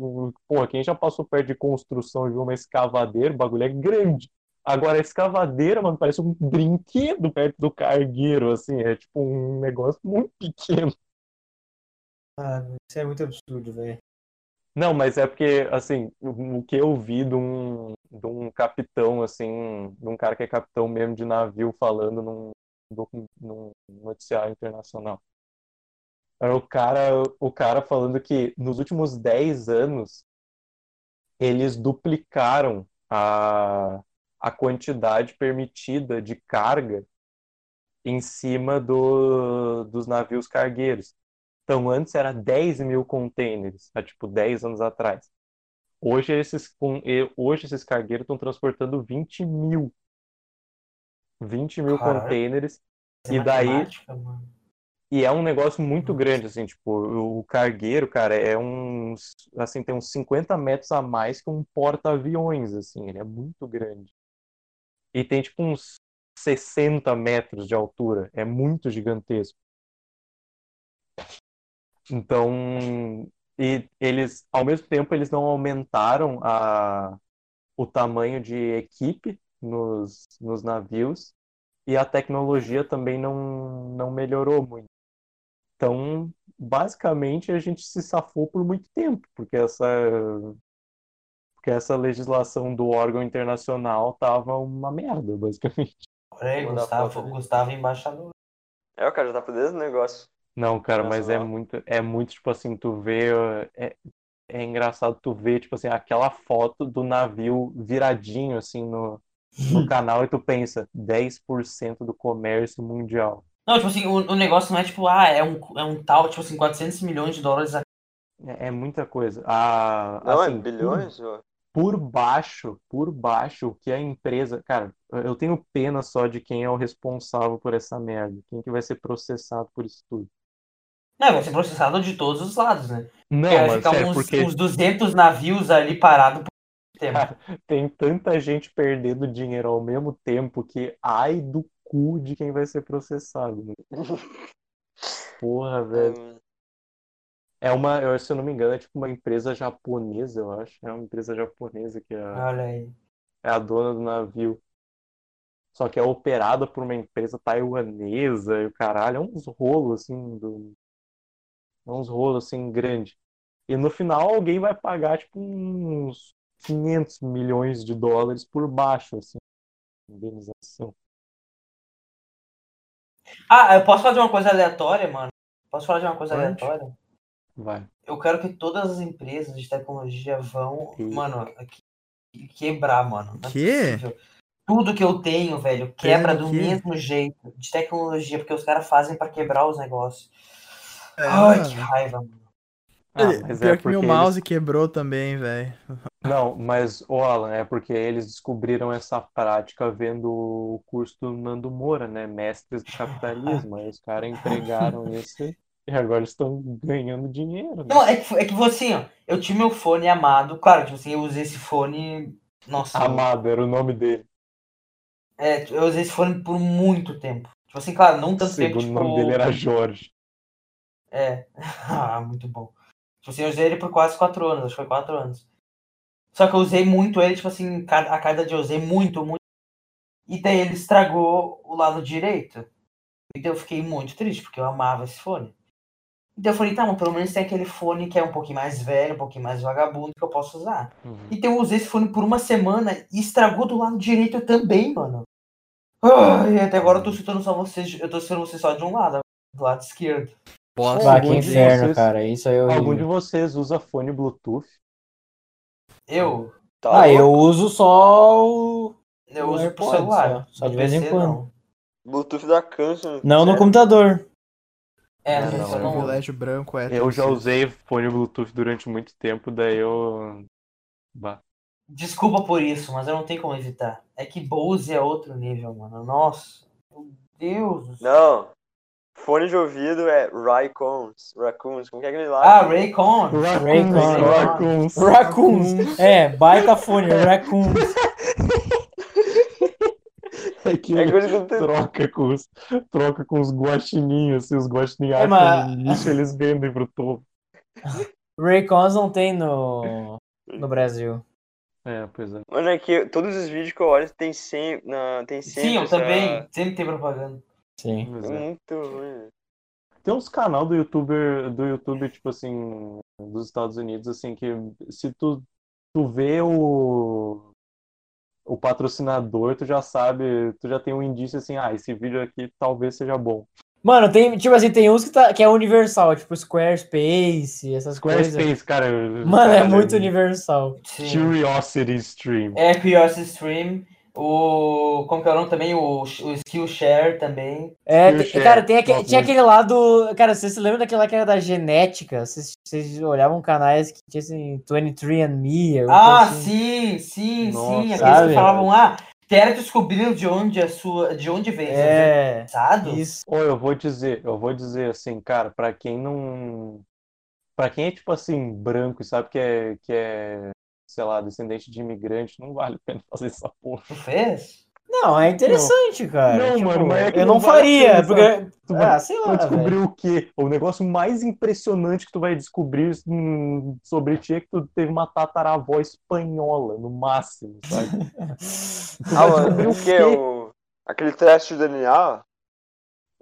Porra, quem já passou perto de construção e viu uma escavadeira, o bagulho é grande. Agora, a escavadeira, mano, parece um brinquedo perto do cargueiro, assim. É tipo um negócio muito pequeno. Ah, isso é muito absurdo, velho. Não, mas é porque, assim, o que eu vi de um, de um capitão, assim, de um cara que é capitão mesmo de navio falando num, num noticiário internacional. Era o cara, o cara falando que nos últimos 10 anos eles duplicaram a, a quantidade permitida de carga em cima do, dos navios cargueiros. Então, antes era 10 mil containers, há tipo 10 anos atrás. Hoje esses, hoje esses cargueiros estão transportando 20 mil. 20 mil Caralho. containers. É e daí- mano. E é um negócio muito grande, assim, tipo, o cargueiro, cara, é uns, assim, tem uns 50 metros a mais que um porta-aviões, assim, ele é muito grande. E tem, tipo, uns 60 metros de altura, é muito gigantesco. Então, e eles, ao mesmo tempo, eles não aumentaram a, o tamanho de equipe nos, nos navios e a tecnologia também não, não melhorou muito. Então, basicamente, a gente se safou por muito tempo, porque essa, porque essa legislação do órgão internacional tava uma merda, basicamente. Olha aí, Mandar Gustavo. Gustavo é embaixador. É, o cara já tá por dentro do negócio. Não, cara, mas é muito, é muito, tipo assim, tu vê. É, é engraçado tu ver, tipo assim, aquela foto do navio viradinho, assim, no, no canal e tu pensa, 10% do comércio mundial. Não, tipo assim, o, o negócio não é tipo, ah, é um, é um tal, tipo assim, 400 milhões de dólares a É, é muita coisa. A, Não, assim, é bilhões? ó. por baixo, por baixo, o que a empresa. Cara, eu tenho pena só de quem é o responsável por essa merda. Quem que vai ser processado por isso tudo. Não, vai ser processado de todos os lados, né? Não, vai mas ficar é uns, porque uns 200 navios ali parados por tempo. Cara, tem tanta gente perdendo dinheiro ao mesmo tempo que ai do cu de quem vai ser processado. né? Porra, velho. É uma, eu, se eu não me engano, é tipo uma empresa japonesa, eu acho. É uma empresa japonesa que é, Olha aí. é a dona do navio. Só que é operada por uma empresa taiwanesa e o caralho. É uns rolos assim do. É uns rolos assim grande. E no final alguém vai pagar tipo uns 500 milhões de dólares por baixo, assim. Indenização. Ah, eu posso fazer uma coisa aleatória, mano? Posso falar de uma coisa Pode. aleatória? Vai. Eu quero que todas as empresas de tecnologia vão, Sim. mano, que- quebrar, mano. Não é Quê? possível. Tudo que eu tenho, velho, quebra do quê? mesmo jeito. De tecnologia, porque os caras fazem pra quebrar os negócios. É, Ai, que raiva, mano. Ah, mas Pior é que meu mouse quebrou também, velho. Não, mas, ô Alan, é porque eles descobriram essa prática vendo o curso do Nando Moura, né? Mestres do capitalismo. Aí os caras empregaram isso e agora estão ganhando dinheiro, né? Não, é que, é que você, ó, eu tinha meu fone amado. Claro, tipo assim, eu usei esse fone. Nossa, Amado era o nome dele. é, eu usei esse fone por muito tempo. Tipo assim, claro, não O tanto tempo, segundo tipo. nome dele era Jorge. É. Ah, muito bom. Tipo assim, eu usei ele por quase quatro anos, acho que foi quatro anos. Só que eu usei muito ele, tipo assim, a cada dia eu usei muito, muito. E daí ele estragou o lado direito. Então eu fiquei muito triste, porque eu amava esse fone. Então eu falei, tá, mas pelo menos tem aquele fone que é um pouquinho mais velho, um pouquinho mais vagabundo que eu posso usar. Uhum. Então eu usei esse fone por uma semana e estragou do lado direito também, mano. Ai, até agora eu tô citando só vocês, eu tô citando vocês só de um lado, do lado esquerdo. Bosta. Ah, algum que de inferno, vocês- cara. Isso aí é Algum de vocês usa fone Bluetooth? Eu, Tá Ah, eu uso só o. eu O uso pro AirPods, celular. só- só de vez em quando. não. Bluetooth da câncer. Não no Sério? computador. É, no não, não uso. Privilégio branco é. Eu já usei fone Bluetooth durante muito tempo, daí eu. Bah. Desculpa por isso, mas eu não tenho como evitar. É que Bose é outro nível, mano. Nossa. Meu Deus do céu. Não. Fone de ouvido é Raycons. Raccoons. Como que é aquele lá? Ah, Raycon. Raycon. Raccoons. Raccoons. É, baita fone, Raccoons. É que É coisa que troca com os, troca com os guaxininhos, assim, os guaxininhos É, mas- lixo, eles vendem pro topo. Raycons não tem no, no Brasil. É, pois é. Mano, é que todos os vídeos que eu olho tem sempre. Na, tem sempre Sim, eu essa- também. Sempre tem propaganda. Sim. É é. muito ruim. Tem uns canal do youtuber, do YouTube, tipo assim, dos Estados Unidos, assim, que se tu, tu vê o, o patrocinador, tu já sabe, tu já tem um indício assim, ah, esse vídeo aqui talvez seja bom. Mano, tem, tipo assim, tem uns que, tá, que é universal, tipo Squarespace, essas coisas. Squarespace, cara. Mano, é cara, muito universal. Sim. Curiosity Stream. É Curiosity Stream. O. Como que é o nome também? O, o Skillshare também. É, Skillshare. tem- cara, tem aque- Nossa, tinha aquele lado. Cara, vocês se lembram daquele lá que era da genética? Vocês, vocês olhavam canais que tinha assim, 23andMe? alguma Ah, assim. sim, sim, Nossa, sim. Aqueles sabe? que falavam, ah, quero descobrir de onde a sua. De onde vem seus É, antepassados. isso. Ou eu vou dizer, eu vou dizer assim, cara, pra quem não. Pra quem é tipo assim, branco e sabe que é, que é, sei lá, descendente de imigrante, não vale a pena fazer essa porra. Tu fez? Não, é interessante, cara. Não, Tipo, mano, mas é que eu não não faria, porque. Tu vai- Ah, sei Tu lá, vai descobrir velho. o quê? O negócio mais impressionante que tu vai descobrir sobre ti é que tu teve uma tataravó espanhola, no máximo, sabe? Tu Ah, vai mano, o quê? O... Aquele teste de DNA?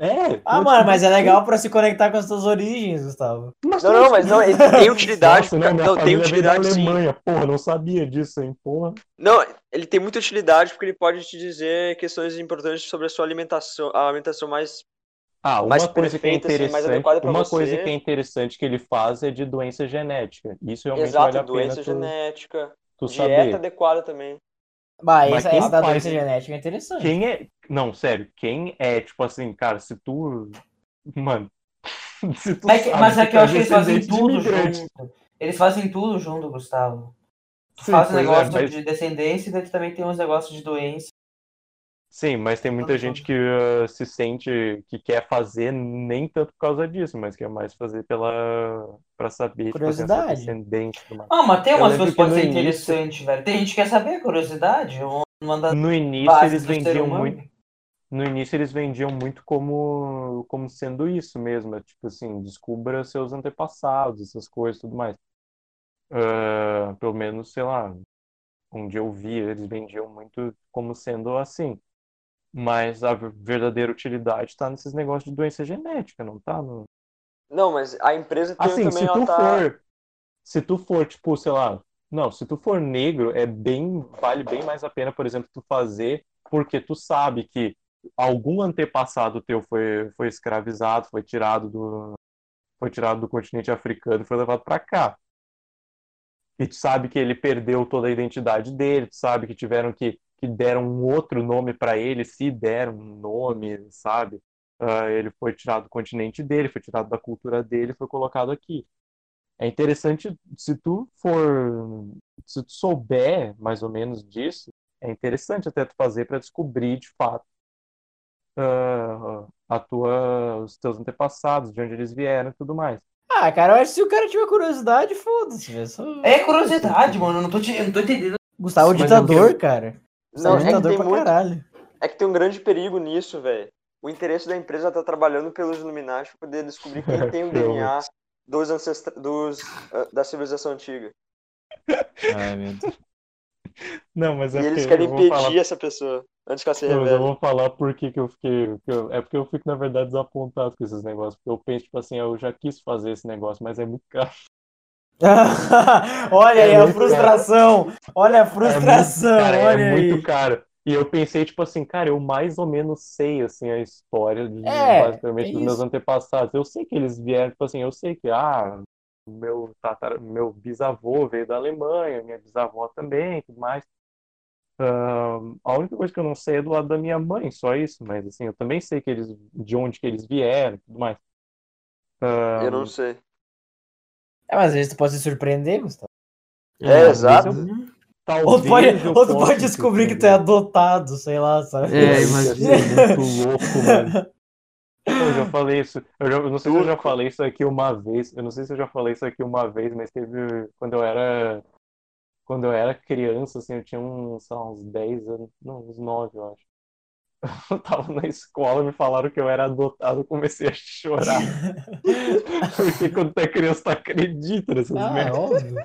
É, tu Ah, mano, mas é legal pra se conectar com as suas origens, Gustavo. Mas Não, tu não, mas não, ele descobrir- tem utilidade. Nossa, não, não, tem utilidade sim. Alemanha, porra, não sabia disso, hein, porra. Não, ele tem muita utilidade porque ele pode te dizer questões importantes sobre a sua alimentação, a alimentação mais Ah, uma mais coisa que é perfeita, assim, mais interessante, pra uma você. coisa que é interessante que ele faz é de doença genética. Isso realmente Exato, vale a doença pena tu, genética, tu dieta saber. adequada também. Bah, Mas essa, essa da faz- doença genética é interessante. Quem é. Não, sério, quem é, tipo assim, cara, se tu. Mano. Se tu Mas, é sabe mas é que eu tu acho que eles fazem tudo junto. Eles fazem tudo junto, Gustavo. Tu Sim, faz um é, negócio mas- de descendência e daí também tem uns negócios de doença. Sim, mas tem muita gente que uh, se sente que quer fazer nem tanto por causa disso, mas quer mais fazer pela para saber tipo, assim, Curiosidade. e tudo mais. Ah, mas tem umas coisas que no ser início- interessantes, velho. Tem gente que quer saber, curiosidade. No início eles vendiam muito, no início eles vendiam muito como como sendo isso mesmo, é tipo assim, descubra seus antepassados, essas coisas, e tudo mais. Ah, pelo menos, sei lá, onde eu vi, eles vendiam muito como sendo assim. Mas a verdadeira utilidade está nesses negócios de doença genética, não tá no, Não, mas a empresa tem Assim, também, se tu tá... for, se tu for, tipo, sei lá, não, se tu for negro, é bem, vale bem mais a pena, por exemplo, tu fazer, porque tu sabe que algum antepassado teu foi, foi escravizado, foi tirado do, foi tirado do continente africano e foi levado para cá. E tu sabe que ele perdeu toda a identidade dele, tu sabe que tiveram que, que deram um outro nome para ele, se deram um nome, sabe? Ah, ele foi tirado do continente dele, foi tirado da cultura dele, foi colocado aqui. É interessante, se tu for, se tu souber mais ou menos disso, é interessante até tu fazer para descobrir de fato ah, a tua, os teus antepassados, de onde eles vieram e tudo mais. Ah, cara, eu acho que se o cara tiver curiosidade, foda-se. Só- É curiosidade, mano. Eu não tô, te, eu não tô entendendo. Gustavo é Mas ditador, eu cara. Não, Gustavo é que tem muito... caralho. É que tem um grande perigo nisso, velho. O interesse da empresa tá trabalhando pelos Illuminati pra poder descobrir quem tem o DNA dos ancestra... dos, ah, da civilização antiga. Ai, meu Deus. Não, mas é e eles querem impedir falar essa pessoa antes que ela se Não, mas eu revele. vou falar por que que eu fiquei. que eu- é porque eu fico, na verdade, desapontado com esses negócios. Porque eu penso, tipo assim, eu já quis fazer esse negócio, mas é muito caro. olha aí É a muito frustração. Olha a frustração, é muito, cara, olha é aí. muito caro. E eu pensei, tipo assim, cara, eu mais ou menos sei, assim, a história de, É, basicamente, é dos meus antepassados. Eu sei que eles vieram, tipo assim, eu sei que, ah, meu tatara, meu bisavô veio da Alemanha, minha bisavó também, tudo mais. Ahn, a única coisa que eu não sei é do lado da minha mãe, só isso, mas assim, eu também sei que eles, de onde que eles vieram, e tudo mais. Ahn, Eu não sei. É, mas às vezes tu pode se surpreender, Gustavo. É, exato. talvez Ou tu pode, ou tu pode descobrir que tu é adotado, sei lá, sabe? É, imagina. ser muito louco, mano. Eu já falei isso. Eu, já- eu não sei se eu já falei isso aqui uma vez. Eu não sei se eu já falei isso aqui uma vez, mas teve quando eu era quando eu era criança, assim, eu tinha uns, sei lá, uns 10 anos, não, uns 9, eu acho. Eu tava na escola, me falaram que eu era adotado, eu comecei a chorar. Porque quando tu é criança, tu acredita nessas Ah, é merdas. óbvio.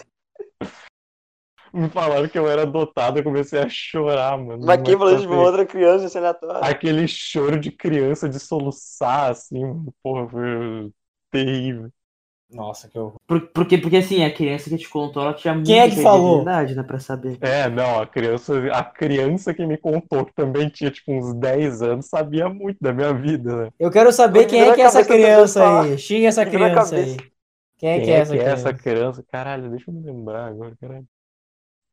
Me falaram que eu era adotado, eu comecei a chorar, mano. Mas quem falou isso tipo pra uma outra criança, aleatório? aquele choro de criança de soluçar, assim, porra, foi terrível. Nossa, que horror. Por- Porque, porque assim, a criança que te contou, ela tinha Quem é muita que falou? credibilidade, né, pra saber. É, não, a criança, a criança que me contou, que também tinha, tipo, uns 10 anos, sabia muito da minha vida, né? Eu quero saber Eu quem é na que é essa criança aí. Xinga essa criança aí. Quem é Quem que é essa que é criança? essa criança? Caralho, deixa eu me lembrar agora, caralho.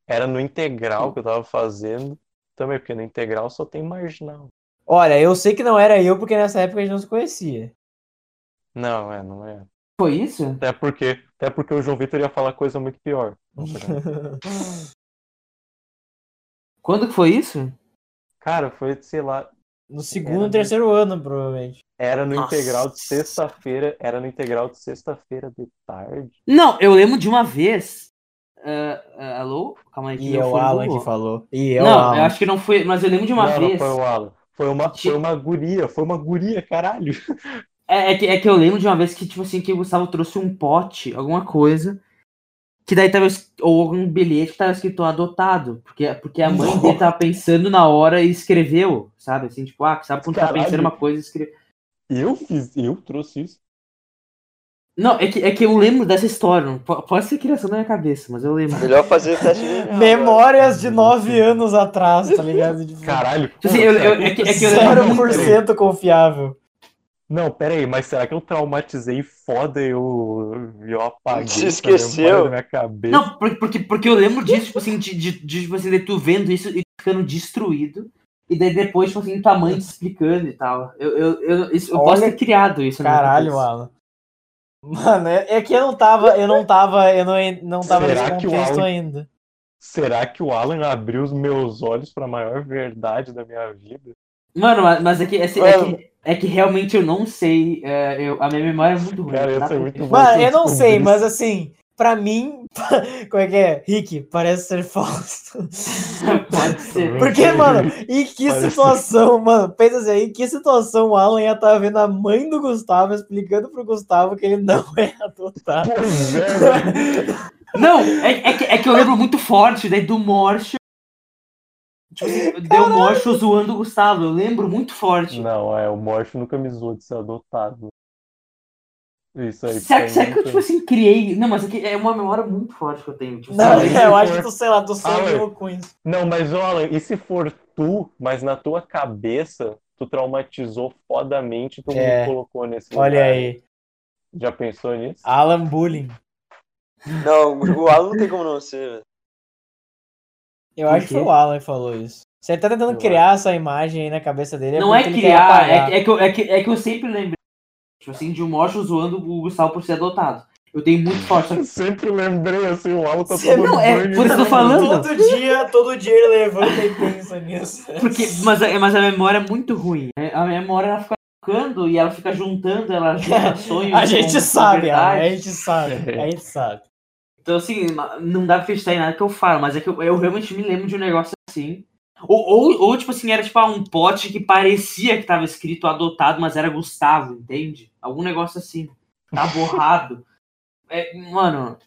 Era no integral que eu tava fazendo, também, porque no integral só tem marginal. Olha, eu sei que não era eu, porque nessa época a gente não se conhecia. Não, é, não é. Foi isso? Até porque, até porque o João Vitor ia falar coisa muito pior. Quando que foi isso? Cara, foi, sei lá, No segundo, Era terceiro ano, provavelmente. Era no Nossa. integral de sexta-feira, era no integral de sexta-feira de tarde. Não, eu lembro de uma vez. ah, ah, alô? Calma aí. que E é o Alan que falou. E é Não, Alan. eu acho que não foi, mas eu lembro de uma não, vez. não foi o Alan. Foi uma, foi uma guria, foi uma guria, caralho. É, é que, é que eu lembro de uma vez que, tipo assim, que o Gustavo trouxe um pote, alguma coisa, que daí tava, ou algum bilhete que tava escrito adotado, porque, porque a mãe dele tava pensando na hora e escreveu, sabe? Assim, tipo, ah, sabe quando tá Caralho. pensando uma coisa e escreveu. Eu fiz, eu trouxe isso. Não, é que, é que eu lembro dessa história, pode ser criação da minha cabeça, mas eu lembro. Melhor fazer teste de. Memórias de nove anos atrás, tá ligado? Caralho. Tipo assim, eu- eu- é que- é que eu lembro muito- 0% confiável. Não, pera aí, mas será que eu traumatizei foda e eu, eu apaguei Se esqueceu? da minha cabeça? Não, por- porque, porque eu lembro disso, tipo assim, de, de, de, tipo assim, de tu vendo isso e ficando destruído. E daí depois, tipo assim, tua mãe te explicando e tal. Eu, eu, eu, isso- eu posso Olha, ter criado isso. minha Caralho. Alan. Mano, é, é que eu não tava, eu não tava, eu não, não tava Será nesse que o contexto Alan- ainda. Será que o Alan abriu os meus olhos pra maior verdade da minha vida? Mano, mas- mas é que, é, é Mano. que, é que realmente eu não sei. é, eu, a minha memória é muito ruim. Cara, ser pra- muito. Mano, se eu não sei, descobrisse. mas assim, pra mim, como é que é? Rick, parece ser falso. Pode ser. Porque, mano, em que Parece- situação, mano, pensa assim, em que situação o Alan ia estar vendo a mãe do Gustavo explicando pro Gustavo que ele não é adotado? Pois é. Não, é, é, que, é que eu lembro muito forte daí do Morcho. Tipo, assim, deu Morcho zoando o Gustavo. Eu lembro muito forte. Não, é, o Morph nunca me zoou de ser adotado. Isso aí. Será, será que eu, tipo assim, criei. Não, mas é, é uma memória muito forte que eu tenho. Tipo, Não, se eu for- acho que tu, sei lá, tu sonhou com isso. Não, mas Alan, e se for tu, mas na tua cabeça, tu traumatizou fodamente, tu É. me colocou nesse Olha lugar. aí, Já pensou nisso? Alan Bullying. Não, o Alan não tem como não ser, velho. Eu Por acho que quê? foi o Alan que falou isso. Ele tá tentando Eu criar essa imagem aí na cabeça dele, Não é porque ele quer criar, é, é que eu, é, que, é que eu sempre lembrei. Tipo assim, de um Morcho zoando o Gustavo por ser adotado. Eu tenho muito forte. Eu sempre lembrei assim, o Alan tá Você tomando não é, por isso que eu tô falando. Todo dia, todo dia ele levanta e pensa nisso. Porque, mas, a- mas a memória é muito ruim. né? A memória ela fica tocando e ela fica juntando, ela junta sonhos. A gente com- com sabe, Alan, verdade. a gente sabe, a gente sabe. Então, assim, não dá pra acreditar em nada que eu falo, mas é que eu, eu realmente me lembro de um negócio assim. Ou, ou, ou, tipo assim, era tipo ah, um pote que parecia que tava escrito adotado, mas era Gustavo, entende? Algum negócio assim. Tá borrado. É, mano,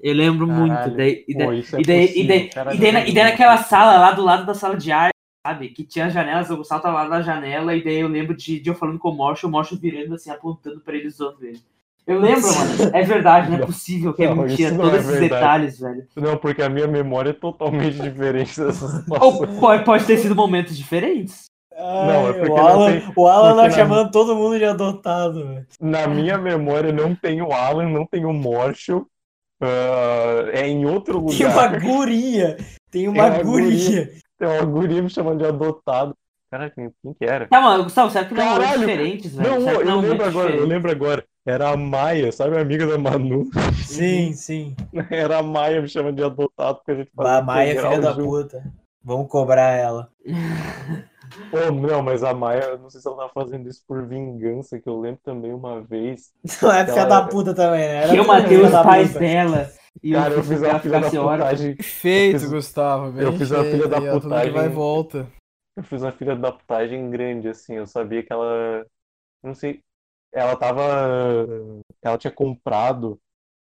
eu lembro muito. Caralho. Daí, e, daí, Pô, isso é e, daí, e, daí, e, daí, na- lembro e daí naquela sala lá do lado da sala de arte, sabe? Que tinha as janelas, o Gustavo tava lá na janela, e daí eu lembro de, de eu falando com o Morcho, o Morcho virando assim, apontando pra ele zoando ele. Eu lembro, mano. É verdade, não é possível que é Não, mentira. isso não Todos é esses verdade. detalhes, velho. Não, porque a minha memória é totalmente diferente dessa Ou situação. pode, pode ter sido momentos diferentes. Não, é Ai, porque o não Alan, tem- o Alan porque tá na- chamando todo mundo de adotado, velho. Na minha memória não tem o Alan, não tem o Marshall. ah, é em outro lugar. Tem uma guria, tem uma, uma guria. Tem uma guria me chamando de adotado. Cara, quem, quem que era? Tá, mano, Gustavo, será que não é Caralho! diferentes, velho? Não, que eu não é lembro agora, eu diferentes? lembro agora. Era a Maia, sabe a amiga da Manu? Sim, sim. Era a Maia me chamando de adotado porque a gente A Maia é filha da junto. puta. Vamos cobrar ela. Pô, não, mas a Maia, eu não sei se ela tava fazendo isso por vingança, que eu lembro também uma vez. Não é filha da puta também, né? Era Que eu tudo matei filha os da pais puta. dela e Cara, eu eu fiz uma filha da putagem. Feito, Eu fiz- Gustavo. Bem eu fiz a filha da putagem. vai e volta. Eu fiz uma filha da putagem grande, assim. Eu sabia que ela. Não sei. Ela tava. Ela tinha comprado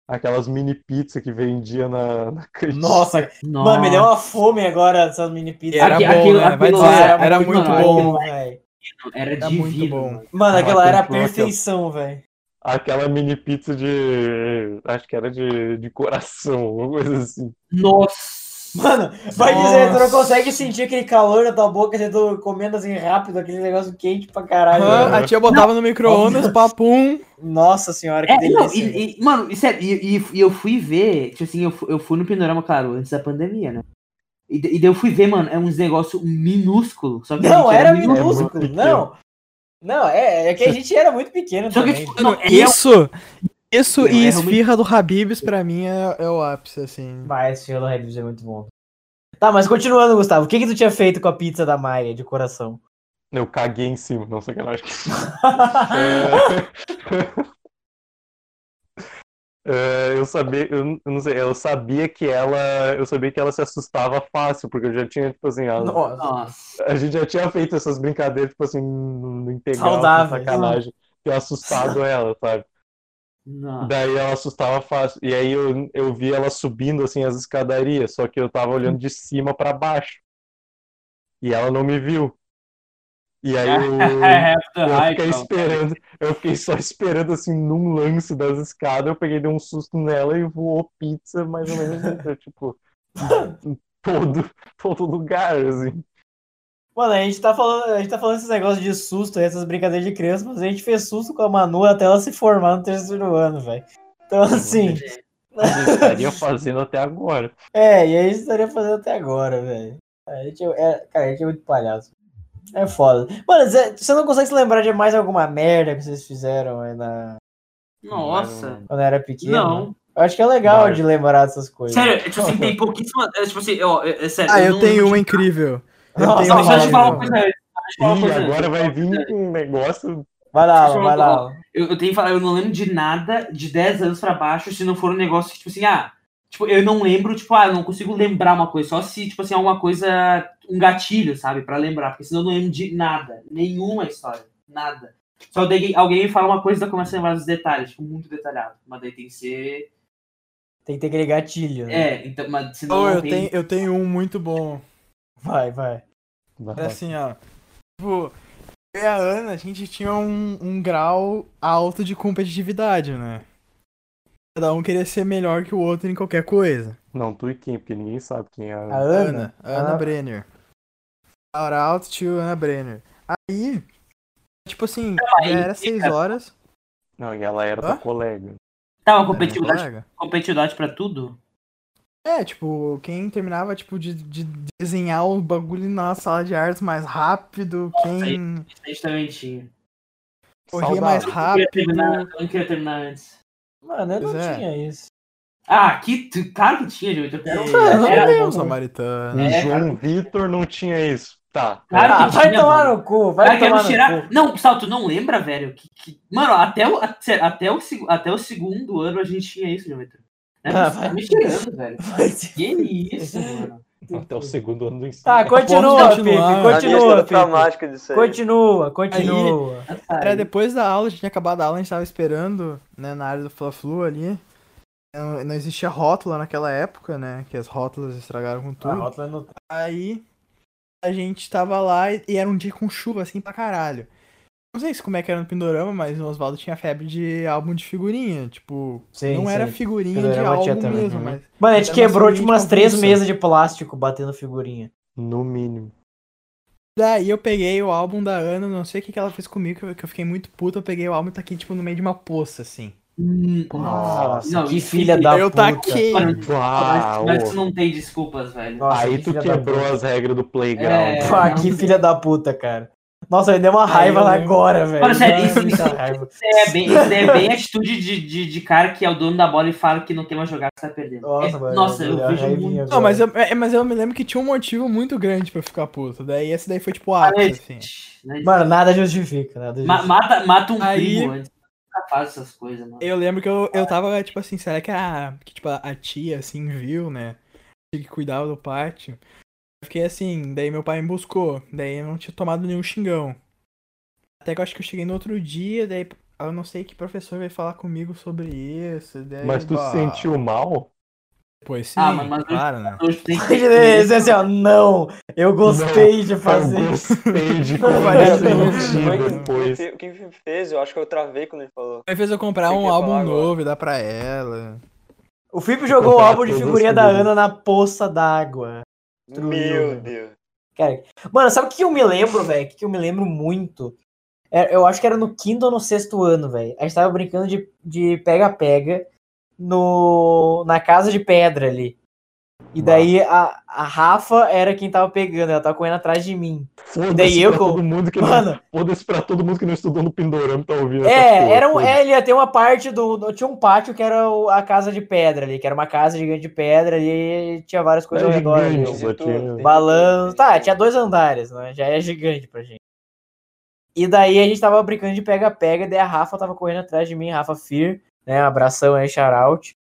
aquelas mini pizzas que vendia na, na. Nossa, Nossa. mano, me deu uma fome agora essas mini pizzas. Era Aqui- bom, aquilo- né? Vai dizer, lá era muito bom. velho. Era Era divino, muito bom. mano. Mano, aquela era a perfeição, velho. Aquela mini pizza de. Acho que era de, de coração, alguma coisa assim. Nossa. Mano, vai dizer, tu não Nossa. consegue sentir aquele calor na tua boca, você tu comendo assim rápido, aquele negócio quente pra caralho. Velho. a tia botava no micro-ondas, papum. Nossa senhora, que É, não, delícia. e, e- mano, e, sério, e, e- e eu fui ver, tipo assim, eu, eu fui no Panorama, claro, antes da pandemia, né? E, e daí eu fui ver, mano, é uns negócio minúsculo. Só que Não, gente era minúsculo. não. Não, é, é que a gente era muito pequeno Só que, também. tipo, não, é Isso, isso Não, e é esfirra do Habibs pra mim é, é o ápice, assim. Mas Fiona Reviews é muito bom. Tá, mas continuando, Gustavo, o que que tu tinha feito com a pizza da Maia, de coração? Eu caguei em cima, não sacanagem. É, eu sabia, eu não sei, eu sabia que ela, eu sabia que ela se assustava fácil, porque eu já tinha, tipo assim, a, Nossa. A gente já tinha feito essas brincadeiras, tipo assim, no integral, Saudáveis. com sacanagem, ter assustado ela, sabe? Nossa. Daí ela assustava fácil, e aí eu, eu vi ela subindo, assim, as escadarias, só que eu tava olhando de cima pra baixo, e ela não me viu. E aí eu, eu fiquei esperando, eu fiquei só esperando assim num lance das escadas, eu peguei dei um susto nela e voou pizza mais ou menos, então, tipo, todo, todo lugar, assim. Mano, a gente tá falando, a gente tá falando esses negócios de susto, essas brincadeiras de criança, mas a gente fez susto com a Manu até ela se formar no terceiro ano, velho. Então, assim, Eu estaria fazendo até agora. é, e a gente estaria fazendo até agora, velho. A gente é, cara, a gente é muito palhaço. É foda. Mano, você não consegue se lembrar de mais alguma merda que vocês fizeram aí na, Nossa. quando era pequeno? Não. Eu acho que é legal Vai. de lembrar dessas coisas. Sério, tipo assim, tem pouquíssima. é, Tipo assim, ó, é, é sério. Ah, eu não tenho uma incrível. Nossa, Deixa eu te falar uma coisa Ih, antes. agora vai vir um negócio. Vai lá, vai lá. Eu, eu tenho que falar, eu não lembro de nada de 10 anos pra baixo se não for um negócio que, tipo assim, ah, tipo, eu não lembro, tipo, ah, eu não consigo lembrar uma coisa, só se, tipo assim, alguma coisa, um gatilho, sabe, pra lembrar, porque senão eu não lembro de nada, nenhuma história, nada. Só alguém, alguém me fala uma coisa e eu começo a lembrar dos detalhes, tipo, muito detalhado, mas daí tem que ser, Tem que ter aquele gatilho. né? é, então, mas senão Oh, não eu, tem... tenho, eu tenho um muito bom. Vai, vai. É assim, ó. Tipo, eu e a Ana, a gente tinha um, um grau alto de competitividade, né? Cada um queria ser melhor que o outro em qualquer coisa. Não, tu e quem? Porque ninguém sabe quem é. A a- Ana? Ana Ah. Brenner. Shout out to Ana Brenner. Aí, tipo assim, já era seis horas. Não, e ela era Hã? tua colega. Tá, uma né, competitividade, competitividade pra tudo? É, tipo, quem terminava, tipo, de, de desenhar o bagulho na sala de artes mais rápido, quem Isso a gente também tinha. corria mais Saudável. Eu não queria rápido. terminar, eu não queria terminar antes. Mano, eu não Pois é. tinha isso. Ah, que, claro que tinha. Eu quero... Não, era- lembro. Bom samaritano. O É, João Vitor não tinha isso. Tá. Claro Ah, que vai tinha, tomar mano. no cu, Vai quero tomar no tirar. cu. Não, Sal, tu não lembra, velho? Que, que- Mano, até o, até, o, até o segundo ano a gente tinha isso, Geometria. É, Ah, você vai. me tirando, velho. Que isso, mano. Até o segundo ano do ensino. Tá, continua, Posso Pipe, continuar? A minha continua, Pipe. disso aí. Continua, continua. Era depois da aula, a gente tinha acabado a aula, a gente tava esperando, né, na área do Fla-Flu ali. Não, não existia rótula naquela época, né, que as rótulas estragaram com A tudo. rótula não tá. Aí a gente tava lá e, e era um dia com chuva, assim, pra caralho. Não sei se como é que era no Pindorama, mas o Oswaldo tinha febre de álbum de figurinha. Tipo, Sim, não era sim. figurinha de Pindorama álbum também. mesmo, Uhum. mas... Mano, a gente Era quebrou tipo figurinha umas de três mesas de plástico batendo figurinha. No mínimo. Daí eu peguei o álbum da Ana, não sei o que, que ela fez comigo, que eu, que eu fiquei muito puto, eu peguei o álbum e taquei, tipo, no meio de uma poça, assim. Hum, Nossa, Não, que filha da eu puta. taquei. Mano, Ah, mas, tu não tem desculpas, velho. Nossa, Aí que tu quebrou as regras do playground. É. Pá, que filha da puta, cara. Nossa, me deu uma raiva eu lembro. agora, velho. Mano, sério, isso- muita isso- raiva. Isso é bem, isso é bem atitude de, de, de cara que é o dono da bola e fala que não quer mais jogar, que tá perdendo. Nossa, É- mano, nossa, eu uma vejo muito. Não, mas eu, é, mas eu me lembro que tinha um motivo muito grande pra eu ficar puto. Daí esse daí foi tipo ápice, assim. Né? Mano, nada justifica, nada Ma- justifica. mata, mata um Aí- primo antes. Faz essas coisas, mano. Eu lembro que eu, eu tava, tipo assim, será que a, que, tipo, a tia, assim, viu, né? Que cuidava do pátio. Eu fiquei assim, daí meu pai me buscou. Daí eu não tinha tomado nenhum xingão. Até que eu acho que eu cheguei no outro dia, daí eu não sei que professor veio falar comigo sobre isso. Daí, Mas tu bah, se sentiu mal? Pois sim, Ah, mas- mas- claro, né? Que Ele assim, ó, não, eu gostei de fazer. Eu gostei de Não, depois. quem- Quem fez? Eu acho que eu travei quando ele falou. Aí fez eu comprar um álbum novo e dar pra ela. O Fipe jogou o álbum de figurinha da. Ana na poça d'água. Meu. Deus. Cara, mano, sabe o que eu me lembro, velho? O que eu me lembro muito? É, eu acho que era no quinto ou no sexto ano, velho. A gente tava brincando de de pega-pega no na casa de pedra ali. E daí a, a Rafa era quem tava pegando, ela tava correndo atrás de mim. Foda-se daí eu pra com- todo mundo que não, Mano, foda-se pra todo mundo que não estudou no Pindorama tá ouvindo é, era um, é, ele ia ter uma parte do, Tinha um pátio que era o- a casa de pedra ali, que era uma casa gigante de pedra ali e tinha várias coisas ao É redor. ali. gigante, Balanço. Tá, tinha dois andares, né? Já é gigante pra gente. E daí a gente tava brincando de pega-pega, daí a Rafa tava correndo atrás de mim, Rafa Fear, né? Abração aí, shoutout.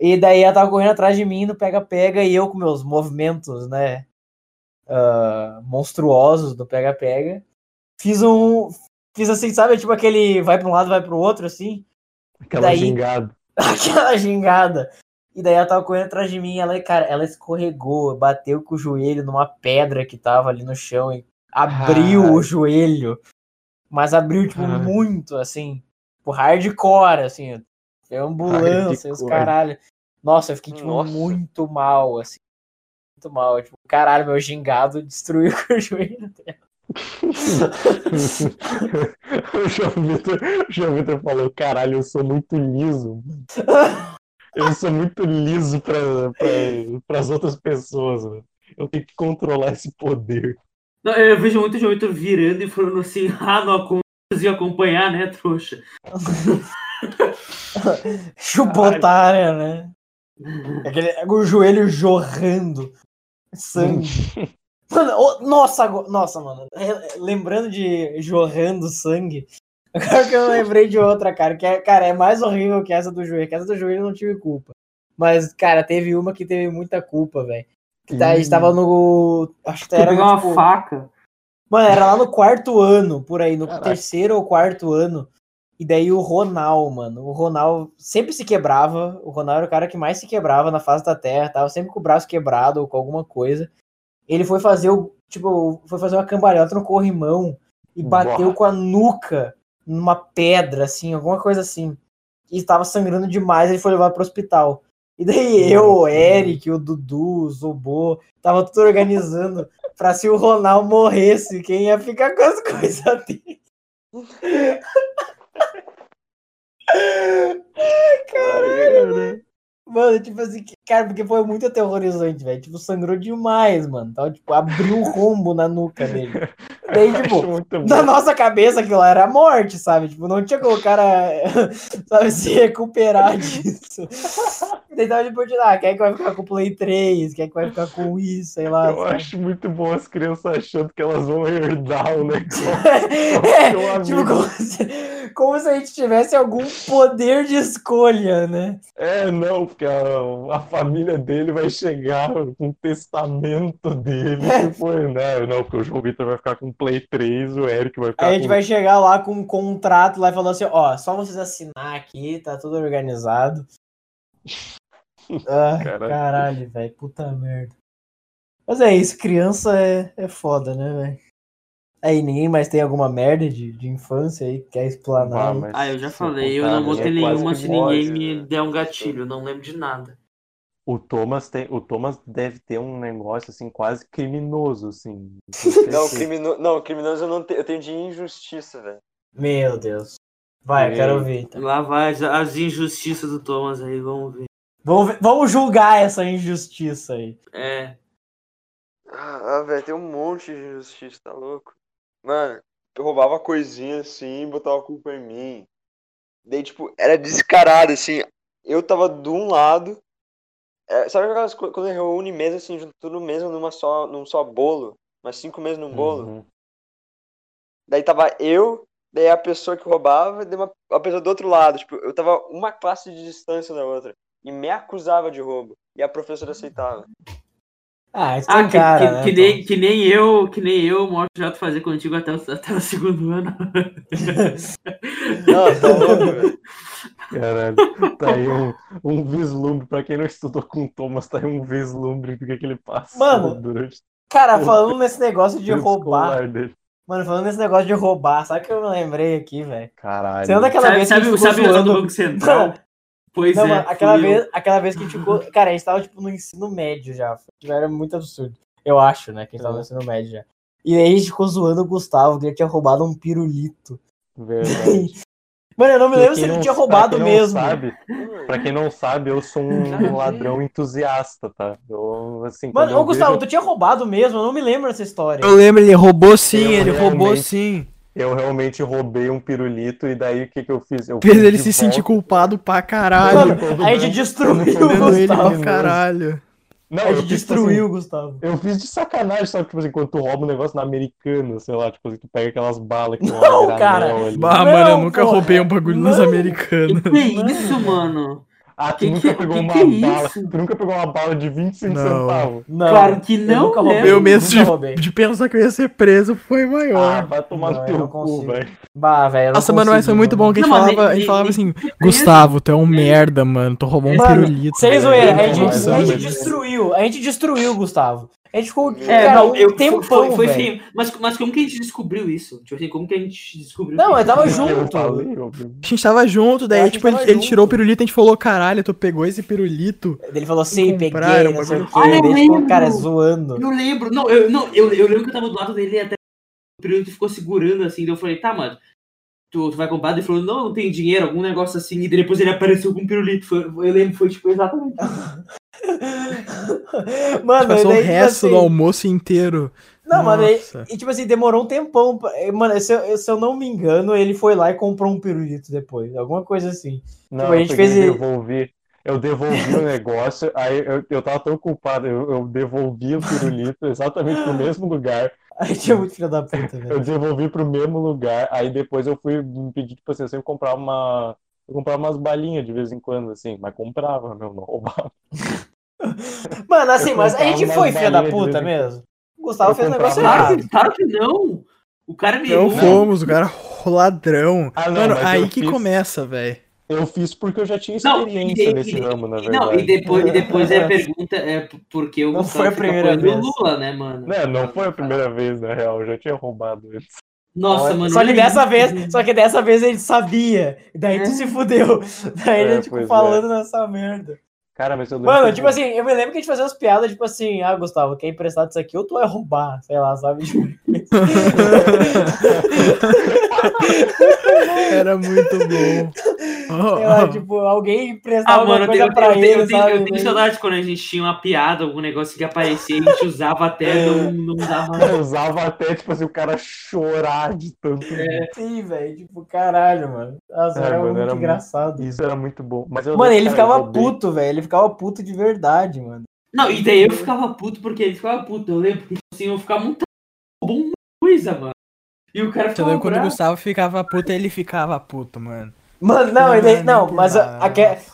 E daí ela tava correndo atrás de mim no pega-pega e eu com meus movimentos, né? ah, monstruosos do pega-pega. Fiz um. Fiz assim, sabe? Tipo aquele vai pra um lado, vai pro outro, assim. Aquela daí- gingada. aquela gingada. E daí ela tava correndo atrás de mim, ela, cara, ela escorregou, bateu com o joelho numa pedra que tava ali no chão e abriu Ai. o joelho. Mas abriu, tipo, Ai. muito, assim. Tipo, hardcore, assim. Foi ambulância, os Hardcore. caralho. Nossa, eu fiquei, tipo, Nossa. muito mal, assim. muito mal. Tipo, caralho, meu gingado destruiu o joelho dela. o João Vitor, o João Vitor falou, caralho, eu sou muito liso. Eu sou muito liso para as outras pessoas, mano. Eu tenho que controlar esse poder. Não, eu vejo muito o João Vitor virando e falando assim, ah, não consegui acompanhar, né, trouxa? Chupotária, né? Aquele, o joelho jorrando sangue. Mano, ô, nossa, nossa, mano. Lembrando de jorrando sangue. Agora que eu lembrei de outra, cara, que é, cara, é mais horrível que essa do joelho. Que essa do joelho eu não tive culpa. Mas, cara, teve uma que teve muita culpa, velho. Que tá, a gente tava no. Acho que era. pegar uma tipo, faca. Mano, era lá no quarto ano, por aí, no Caraca. terceiro ou quarto ano. E daí o Ronald, mano, o Ronald sempre se quebrava. O Ronald era o cara que mais se quebrava na face da terra, tava sempre com o braço quebrado ou com alguma coisa. Ele foi fazer o, tipo, foi fazer uma cambalhota no corrimão e bateu Boa. com a nuca numa pedra, assim, alguma coisa assim. E estava sangrando demais, ele foi levado pro hospital. E daí eu, o Eric, o Dudu, o Zobô, tava tudo organizando pra se o Ronald morresse, quem ia ficar com as coisas dele. Mano, tipo assim, cara, porque foi muito aterrorizante, velho. Tipo, sangrou demais, mano. Então, tipo, abriu um rombo na nuca dele. Daí, tipo, na nossa cabeça aquilo lá era a morte, sabe? Tipo, não tinha como o cara, sabe, se recuperar disso. Daí tava tipo, de, ah, quem é que vai ficar com o Play 3? Quem é que vai ficar com isso? Sei lá. Eu sabe? acho muito bom as crianças achando que elas vão herdar o negócio. É, tipo, como se, como se a gente tivesse algum poder de escolha, né? É, não, porque a, a família dele vai chegar com o testamento dele. É. Foi, né? Não, porque o João Vitor vai ficar com o Play 3, o Eric vai ficar Aí a gente com vai chegar lá com um contrato lá e falar assim, ó, só vocês assinar aqui, tá tudo organizado. Ah, Caralho. caralho, velho, puta merda. Mas é isso, criança é, é foda, né, velho? Aí, ninguém mais tem alguma merda de, de infância aí que quer explanar? Ah, mas Ah, eu já se falei, eu contar, não né, vou ter é nenhuma se ninguém me né? der um gatilho, eu não lembro de nada. O Thomas tem, o Thomas deve ter um negócio assim quase criminoso, assim. Não, crimino... não, criminoso eu não tenho. Eu tenho de injustiça, velho. Meu Deus. Vai, eu quero Meu. ouvir. Então. Lá vai as, as injustiças do Thomas aí, vamos ver. Vamos, ver- vamos julgar essa injustiça aí. É, Ah, velho, tem um monte de injustiça, tá louco? Mano, eu roubava coisinha assim botava a culpa em mim. Daí, tipo, era descarado, assim. Eu tava de um lado. é, sabe aquelas coisas quando reúne mesa assim, junto tudo mesmo numa só, num só bolo? Mas cinco mesas num bolo? Uhum. Daí tava eu, daí a pessoa que roubava, e daí uma, a pessoa do outro lado. Tipo, eu tava uma classe de distância da outra. E me acusava de roubo. E a professora aceitava. Ah, isso Ah, tem que, cara, que, né? que nem, que nem eu, que nem eu, Morto Jato fazia contigo até, o- até o segundo ano. Não, tá louco, velho. Caralho, tá aí um, um vislumbre. Pra quem não estudou com o Thomas, tá aí um vislumbre do que, que ele passou Mano, durante Cara, falando nesse negócio de o roubar. dele. Mano, falando nesse negócio de roubar, sabe o que eu me lembrei aqui, velho? Caralho. Você lembra aquela Sabe, vez que sabe, gente sabe ficou o negócio do zoando... Banco Central? Pois Não, é, mano, aquela eu. vez, aquela vez que a gente ficou. Cara, a gente tava, tipo, no ensino médio já. Era muito absurdo. Eu acho, né? Que a gente tava no ensino médio já. E aí a gente ficou zoando o Gustavo, que ele tinha roubado um pirulito. Verdade. Mano, eu não me Pra lembro se ele não- tinha pra roubado não mesmo. Sabe, pra quem não sabe, eu sou um ladrão entusiasta, tá? Eu, assim, Mano, ô Gustavo, vejo- tu tinha roubado mesmo? Eu não me lembro dessa história. Eu lembro, ele roubou sim, Eu ele roubou sim. Eu realmente roubei um pirulito e daí o que que eu fiz? Eu Fez ele se sentir volta- culpado pra caralho. Mano, a gente destruiu o Fudendo ele Gustavo. pra caralho. Não, A eu gente tipo destruiu o assim, Gustavo. eu fiz de sacanagem, sabe? Tipo assim, quando tu rouba um negócio na americana, sei lá, tipo assim, tu pega aquelas balas que Não, cara. ali. Bah, Não, mano, eu nunca porra, roubei um bagulho nos não. americanos. Que isso, mano? Ah, tu que nunca que- pegou que uma que é bala. isso? Tu nunca pegou uma bala de 25 Não. centavos. Não, Claro que não, Eu nunca roubei. Meu medo de, roubei. de pensar que eu ia ser preso foi Ah, maior. vai tomar Não, no eu teu cu, velho. Bah, Nossa, mano, mas foi muito bom que a gente Não, falava, a nem- gente falava nem- assim, preso. Gustavo, tu é um merda, mano, tu roubou um Mano, pirulito. Sem zoeira, a gente, a gente destruiu, a gente destruiu o Gustavo. A gente ficou, É, cara, não, um eu, tempão, foi, foi velho. feio. Mas, mas como que a gente descobriu isso? Tipo assim, como que a gente descobriu Não, eu tava junto. A gente tava junto, daí, tipo, ele, tava ele junto. tirou o pirulito e a gente falou, caralho, tu pegou esse pirulito. Ele falou sim, peguei, não sei o quê. assim. Gente ficou, cara, zoando. Eu lembro, não, eu, não eu, eu lembro que eu tava do lado dele e até o período ficou segurando assim, daí eu falei, tá, mano, tu, tu vai comprar? Ele falou, não, não tem dinheiro, algum negócio assim, e depois ele apareceu com um pirulito. Foi, eu lembro, foi tipo exatamente. Mano, Passou daí, o tipo resto do assim, almoço inteiro. Não, mano, e, Nossa. e, tipo assim, demorou um tempão. pra- Mano, se eu, se eu não me engano, ele foi lá e comprou um pirulito depois. Alguma coisa assim. Não, Tipo, a gente eu fez devolvi. Eu devolvi o negócio, aí eu, eu tava tão culpado, eu, eu devolvi o pirulito exatamente pro mesmo lugar. Aí tinha muito filho da puta, Eu velho. devolvi pro mesmo lugar, aí depois eu fui me pedir, tipo assim, eu sempre comprava uma. Eu comprava umas balinhas de vez em quando, assim, mas comprava, meu, não roubava. Mano, assim, Eu mas a gente foi filho da puta em mesmo. O Gustavo Eu fez um negócio errado. que, claro que não. O cara me Não errou. fomos, o cara ladrão. Ah, não, Mano, aí eu que fiz- começa, velho. Eu fiz porque eu já tinha Não, experiência e- e- nesse e- ramo, na verdade. Não, e depois, e depois é a pergunta é porque o Não Gustavo foi a primeira vez. Lula, né, mano? Não, não foi a primeira vez, na real, eu já tinha roubado antes. Nossa, mano. só que olha dessa vez, só que dessa vez ele sabia. Daí tu se fudeu. Daí É, ele pois é. falando nessa merda. Cara, mas eu lembro. Mano, que- tipo assim, eu me lembro que a gente fazia umas piadas, tipo assim, ah, Gustavo, quer emprestar disso aqui ou tu vai roubar? Sei lá, sabe? Tipo, Era muito bom. lá, tipo, alguém emprestava Ah, mano, eu coisa tenho, pra eu, tenho, ele, eu, tenho, sabe? eu tenho saudade quando a gente tinha uma piada, algum negócio que aparecia, a gente usava até não, não dava. Eu usava até, tipo assim, o cara chorar de tanto. Sim, velho, tipo, caralho, mano. Nossa, É, era mano, muito era muito- engraçado. Isso era muito bom. Mas eu Mano, ele cara, eu ficava puto, velho. Ele ficava puto de verdade, mano. Não, e daí eu ficava puto porque ele ficava puto, eu lembro, porque tipo assim, eu ficava muito bom coisa, mano. E o cara lembro quando o. Gustavo ficava puto, ele ficava puto, mano. Mano, não, ele, não mas a- nossa.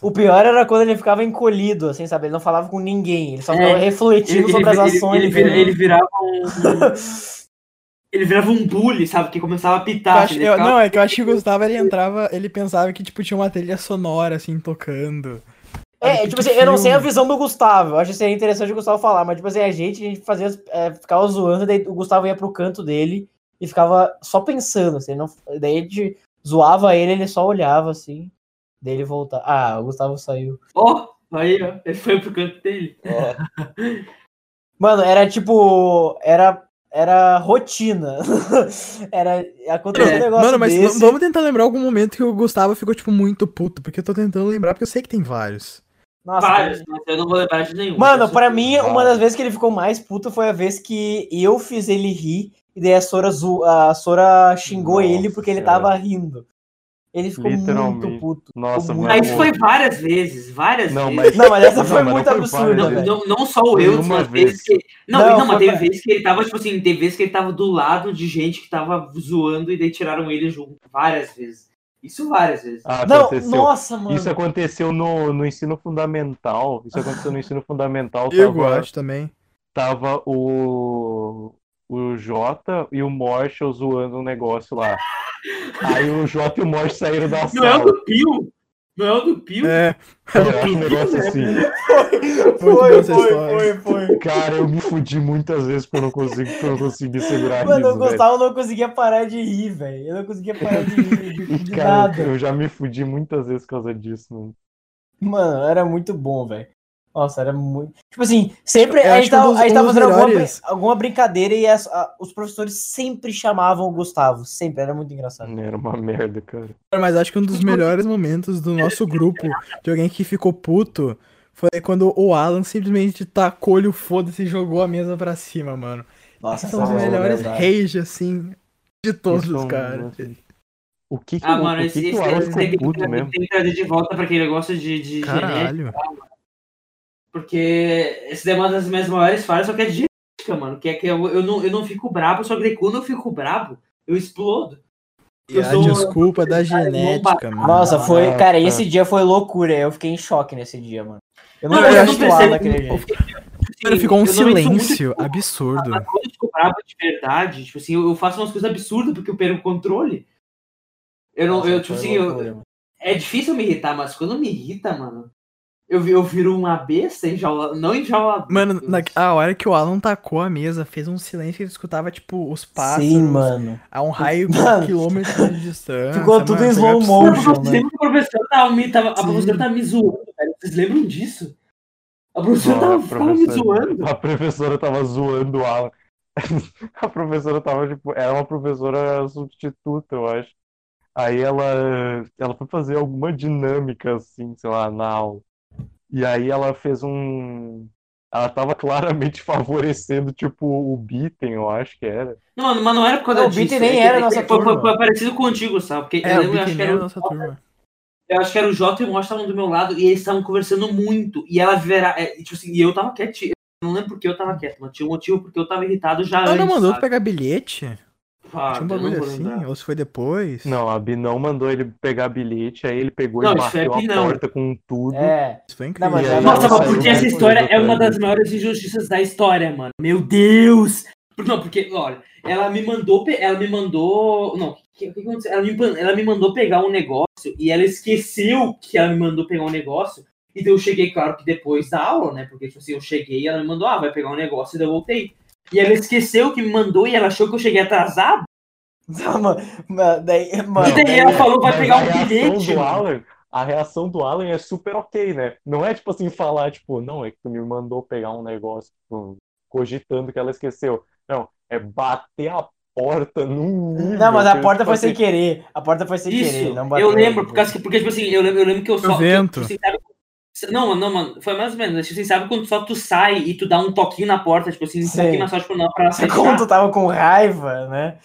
o pior era quando ele ficava encolhido, assim, sabe? Ele não falava com ninguém, ele só É, ficava refletindo Ele, sobre ele, as ele, ações ele, vira- dele. ele virava um. Ele virava um bully, sabe? Que começava a Eu pitar. acho- ele eu- não, é que eu acho que o Gustavo ele entrava, ele pensava que tipo tinha uma trilha sonora assim tocando. É, tipo que assim, eu não sei a visão do Gustavo. Eu acho que seria interessante o Gustavo falar, mas tipo assim, a gente, a gente fazia, é, ficava zoando, daí o Gustavo ia pro canto dele e ficava só pensando, assim, não, daí a gente zoava ele, ele só olhava assim, daí ele voltava. Ah, o Gustavo saiu. Ó, aí, ó. Ele foi pro canto dele. Ó, Mano, era tipo, era era rotina. era acontecia um É, negócio Mano, mas desse. vamos tentar lembrar algum momento que o Gustavo ficou tipo muito puto, porque eu tô tentando lembrar, porque eu sei que tem vários. Nossa, Vários, mas eu não vou lembrar de nenhum. Mano, pra mim, uma das vezes que ele ficou mais puto foi a vez que eu fiz ele rir e daí a Sora, zo... a Sora xingou Nossa ele porque ele tava rindo. Ele ficou muito puto. Nossa. Mas muito isso foi várias vezes, várias Não, vezes. mas- Não, mas essa foi mas muito não foi absurda, Não, não, não só Foi eu, uma mas vez. vezes que. Não, Não, não, mas teve pra- vezes que ele tava, tipo assim, teve vezes que ele tava do lado de gente que tava zoando e daí tiraram ele junto. Várias vezes. Isso várias vezes. Ah, Não, aconteceu. nossa, mano. Isso aconteceu no, no ensino fundamental. Isso aconteceu no ensino fundamental. Eu Tava, acho também. tava o, o Jota e o Marshall zoando um negócio lá. Aí o Jota e o Marshall saíram da Não é o sala. do Pio? Não é o do Pio? É, Eu acho um negócio assim. Muito Foi, foi, história. foi, foi. Cara, eu me fudi muitas vezes porque eu não consegui, eu não consegui segurar Mano, riso, o velho. Gustavo não conseguia parar de rir, velho. Eu não conseguia parar de rir de Cara, nada. eu já me fudi muitas vezes por causa disso, mano. Mano, era muito bom, velho. Nossa, era muito. Tipo assim, sempre Eu a gente que um tava, dos- a gente um tava fazendo alguma, melhores- alguma brincadeira e as- a- os professores sempre chamavam o Gustavo. Sempre, era muito engraçado. Era uma merda, cara. Mas acho que um dos melhores momentos do nosso grupo, de alguém que ficou puto, foi quando o Alan simplesmente tacou-lhe o foda-se e jogou a mesa pra cima, mano. Nossa, São os é melhores verdade. rage, assim, de todos, Isso, cara. O que que, Ah, o, mano, o esse, que, que esse, o Alan esse ficou tem, que, puto tem mesmo? que trazer de volta pra quem gosta de, de genética. Caralho. Porque esse é uma das minhas maiores falhas, só que é de genética, mano. Que é que eu, eu, não, eu não fico brabo, só que quando eu fico brabo, eu explodo. E Eu a desculpa da eu genética, mano. Nossa, foi. Ah, Cara, tá. esse dia foi loucura. Eu fiquei em choque nesse dia, mano. Eu não, Não, eu percebo- daquele jeito. Mano, ficou um eu sou muito- silêncio absurdo. Quando eu fico bravo de verdade, tipo assim, eu, eu faço umas coisas absurdas porque eu perco o controle. Eu não, Nossa, eu, tipo assim, eu- loucura, mano. é difícil me irritar, mas quando me irrita, mano, Eu, eu viro uma besta enjaulada. Não enjaulada. Mano, na, a hora que o Alan tacou a mesa, fez um silêncio que ele escutava, tipo, os passos Sim, mano. a um raio de Mano, quilômetros de distância. ficou tudo em mano, slow motion. Não, que a professora tava me, tava, a professora tava me zoando, velho. Vocês lembram disso? A professora Não, tava, a tava me professora- zoando. A professora tava zoando o Alan. A professora tava, tipo, era uma professora substituta, eu acho. Aí ela, ela foi fazer alguma dinâmica, assim, sei lá, na aula. E aí ela fez um. Ela tava claramente favorecendo, tipo, o Bitten, eu acho que era. Não, mano, mas não era por causa Não, o disso. Beaten nem é que- era nossa foi, foi- turma. foi parecido contigo, sabe? Porque É, eu o lembro, eu acho que era era o nossa turma. Eu acho que era o Jota e o Mosh estavam do meu lado e eles estavam conversando muito. E ela vira. é, tipo assim, e eu tava quietinho. Eu não lembro porque eu tava quieto, mas tinha um motivo porque eu tava irritado já Ela antes. não mandou tu sabe? pegar bilhete? Ah, Tinha um não bagulho assim? Ou se foi depois? Não, a Bi não mandou ele pegar bilhete, aí ele pegou Não, e isso foi a bateu Bi, a não. porta com tudo. É. Isso foi incrível. mas aí ela- Nossa, mas porque essa história é uma das maiores injustiças da história, mano. Meu Deus! Por- Não, porque, olha, ela me mandou. Ela me mandou. Não, o que, que aconteceu? Ela me, ela me mandou pegar um negócio e ela esqueceu que ela me mandou pegar um negócio. Então eu cheguei, claro, que depois da aula, né? Porque, tipo assim, eu cheguei e ela me mandou, ah, vai pegar um negócio e daí eu voltei. E ela esqueceu que me mandou e ela achou que eu cheguei atrasado. Não, mano, mas daí, mano, E daí ela falou, vai pegar um bilhete. mano. Alan, a reação do Alan é super ok, né? Não é tipo assim, falar, tipo, não, é que tu me mandou pegar um negócio, tipo, cogitando que ela esqueceu. Não, é bater a porta num nível Não, mas a que, porta tipo foi sem assim, querer. A porta foi sem Isso, querer. Não bateu, eu lembro, tipo. por causa que, porque, tipo assim, eu lembro, eu lembro que eu só. O vento. eu- tipo assim, sabe- não, não, mano, foi mais ou menos. Tipo assim, sabe quando só tu sai e tu dá um toquinho na porta, tipo assim, um Sei. pouquinho mais só, tipo, não, pra ela Como tu tava com raiva, né?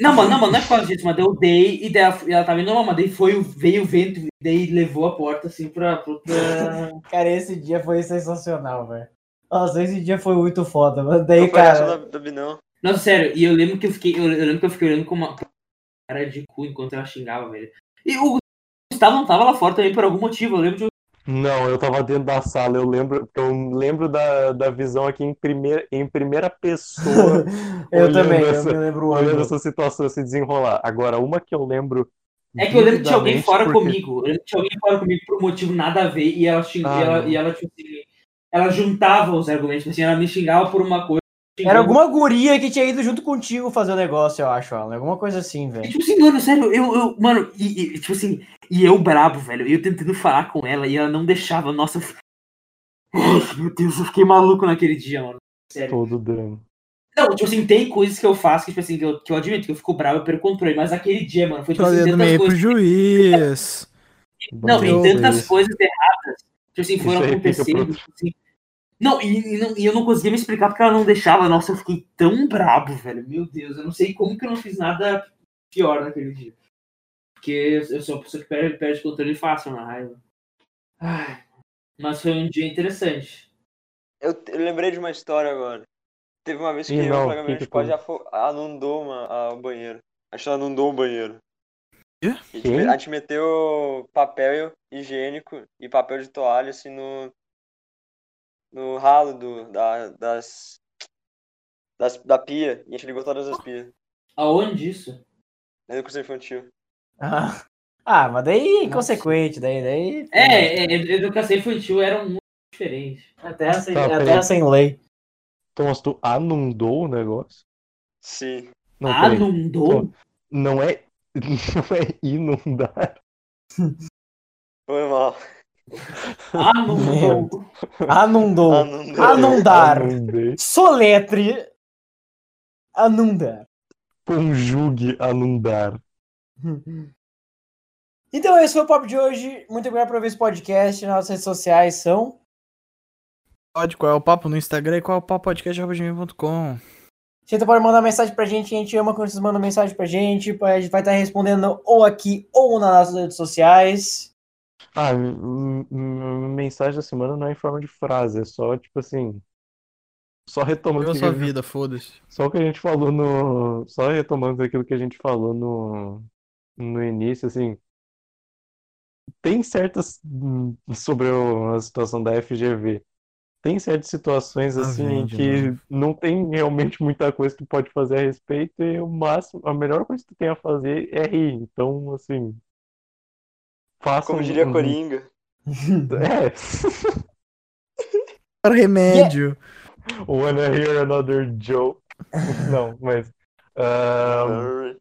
Não, mano, não, mano, não é por causa disso, mas eu dei e daí ela, ela tava indo normal, mas daí foi, o- veio o vento e daí levou a porta assim pra. pra, Cara, esse dia foi sensacional, velho. Nossa, esse dia foi muito foda. Mas daí, Não cara. Binão. Nossa, sério, e eu lembro que eu fiquei. Eu, eu lembro que eu fiquei olhando com uma cara de cu enquanto ela xingava, velho. E o Gustavo não tava lá fora também por algum motivo, eu lembro de Não, eu tava dentro da sala, eu lembro, eu lembro da, da visão aqui em primeira, em primeira pessoa, eu também, essa- eu me lembro olhando ângulo. essa situação se desenrolar. Agora, uma que eu lembro. É que eu lembro que tinha alguém fora porque- comigo. Eu lembro que tinha alguém fora comigo por um motivo nada a ver e ela xingava, Ah, e ela, e ela, tipo assim, ela juntava os argumentos, assim, ela me xingava por uma coisa. Era alguma guria que tinha ido junto contigo fazer o negócio, eu acho, Alan. Alguma coisa assim, E, velho. Tipo assim, mano, sério, eu, eu mano, e, e, tipo assim, e eu brabo, velho, eu tentando falar com ela e ela não deixava, nossa. eu- Ai, meu Deus, eu fiquei maluco naquele dia, mano. Sério. Todo drama. Não, tipo assim, tem coisas que eu faço que, tipo assim, que eu, que eu admito que eu fico bravo, eu perco o controle, mas aquele dia, mano, foi tipo assim, tantas meio pro coisas. juiz. Não, e tantas coisas erradas, tipo assim, foram acontecendo. pro- tipo assim. Não e, e não, e eu não conseguia me explicar porque ela não deixava. Nossa, eu fiquei tão brabo, velho. Meu Deus, eu não sei como que eu não fiz nada pior naquele dia. Porque eu sou uma pessoa que perde, perde controle fácil na raiva. Ai, mas foi um dia interessante. Eu, eu lembrei de uma história agora. Teve uma vez que eu e não, meu, a gente afo- anundou uma, a- o banheiro. A gente anundou o banheiro. Quê? A gente, a gente meteu papel higiênico e papel de toalha assim no. no ralo do, da, das, das. da pia. E a gente ligou todas as pias. Aonde isso? Na educação infantil. Ah, ah, mas daí é inconsequente, daí, daí. É, é, educação infantil era muito diferente. É terra sem, Tá, é terra sem lei. Thomas, tu anundou o negócio? Sim. Não. Anundou? Não é. Não é inundar. Foi mal. Anundou. Anundou. Anundou. Anundar. Anundei. Soletre. Anundar. Conjugue anundar. Então, esse foi o papo de hoje. Muito obrigado por ouvir esse podcast. Nossas redes sociais são. Pode, qual é o papo no Instagram e qual é o papo podcast.com. Você pode mandar mensagem pra gente, a gente ama quando vocês mandam mensagem pra gente. A gente vai estar respondendo ou aqui ou nas nossas redes sociais. Ah, mensagem da semana não é em forma de frase, é só tipo assim. Só retomando sua gente- vida, foda-se. Só o que a gente falou no. Só retomando aquilo que a gente falou no, no início, assim. Tem certas. hum, Sobre o- a situação da FGV. Tem certas situações Lá assim em de que novo. não tem realmente muita coisa que tu pode fazer a respeito e o máximo, a melhor coisa que tu tem a fazer é rir. Então, assim. Faça Como um- diria um- Coringa. É. Para remédio. Wanna hear another joke? Não, mas. ahn,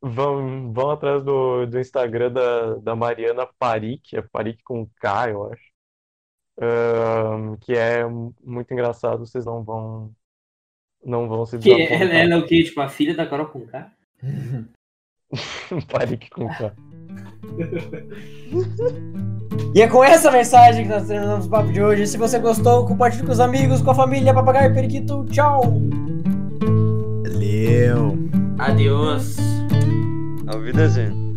vão, vão atrás do, do Instagram da, da Mariana Parik, é Parik com K, eu acho. Que é muito engraçado, vocês não vão. Não vão se Que ela, desapontar. ela é o quê? Tipo, a filha da Carol Conká? Parik com K. E é com essa mensagem que nós terminamos o papo de hoje. Se você gostou, compartilhe com os amigos, com a família, papagaio periquito. Tchau! Valeu. Adeus. Auf Wiedersehen.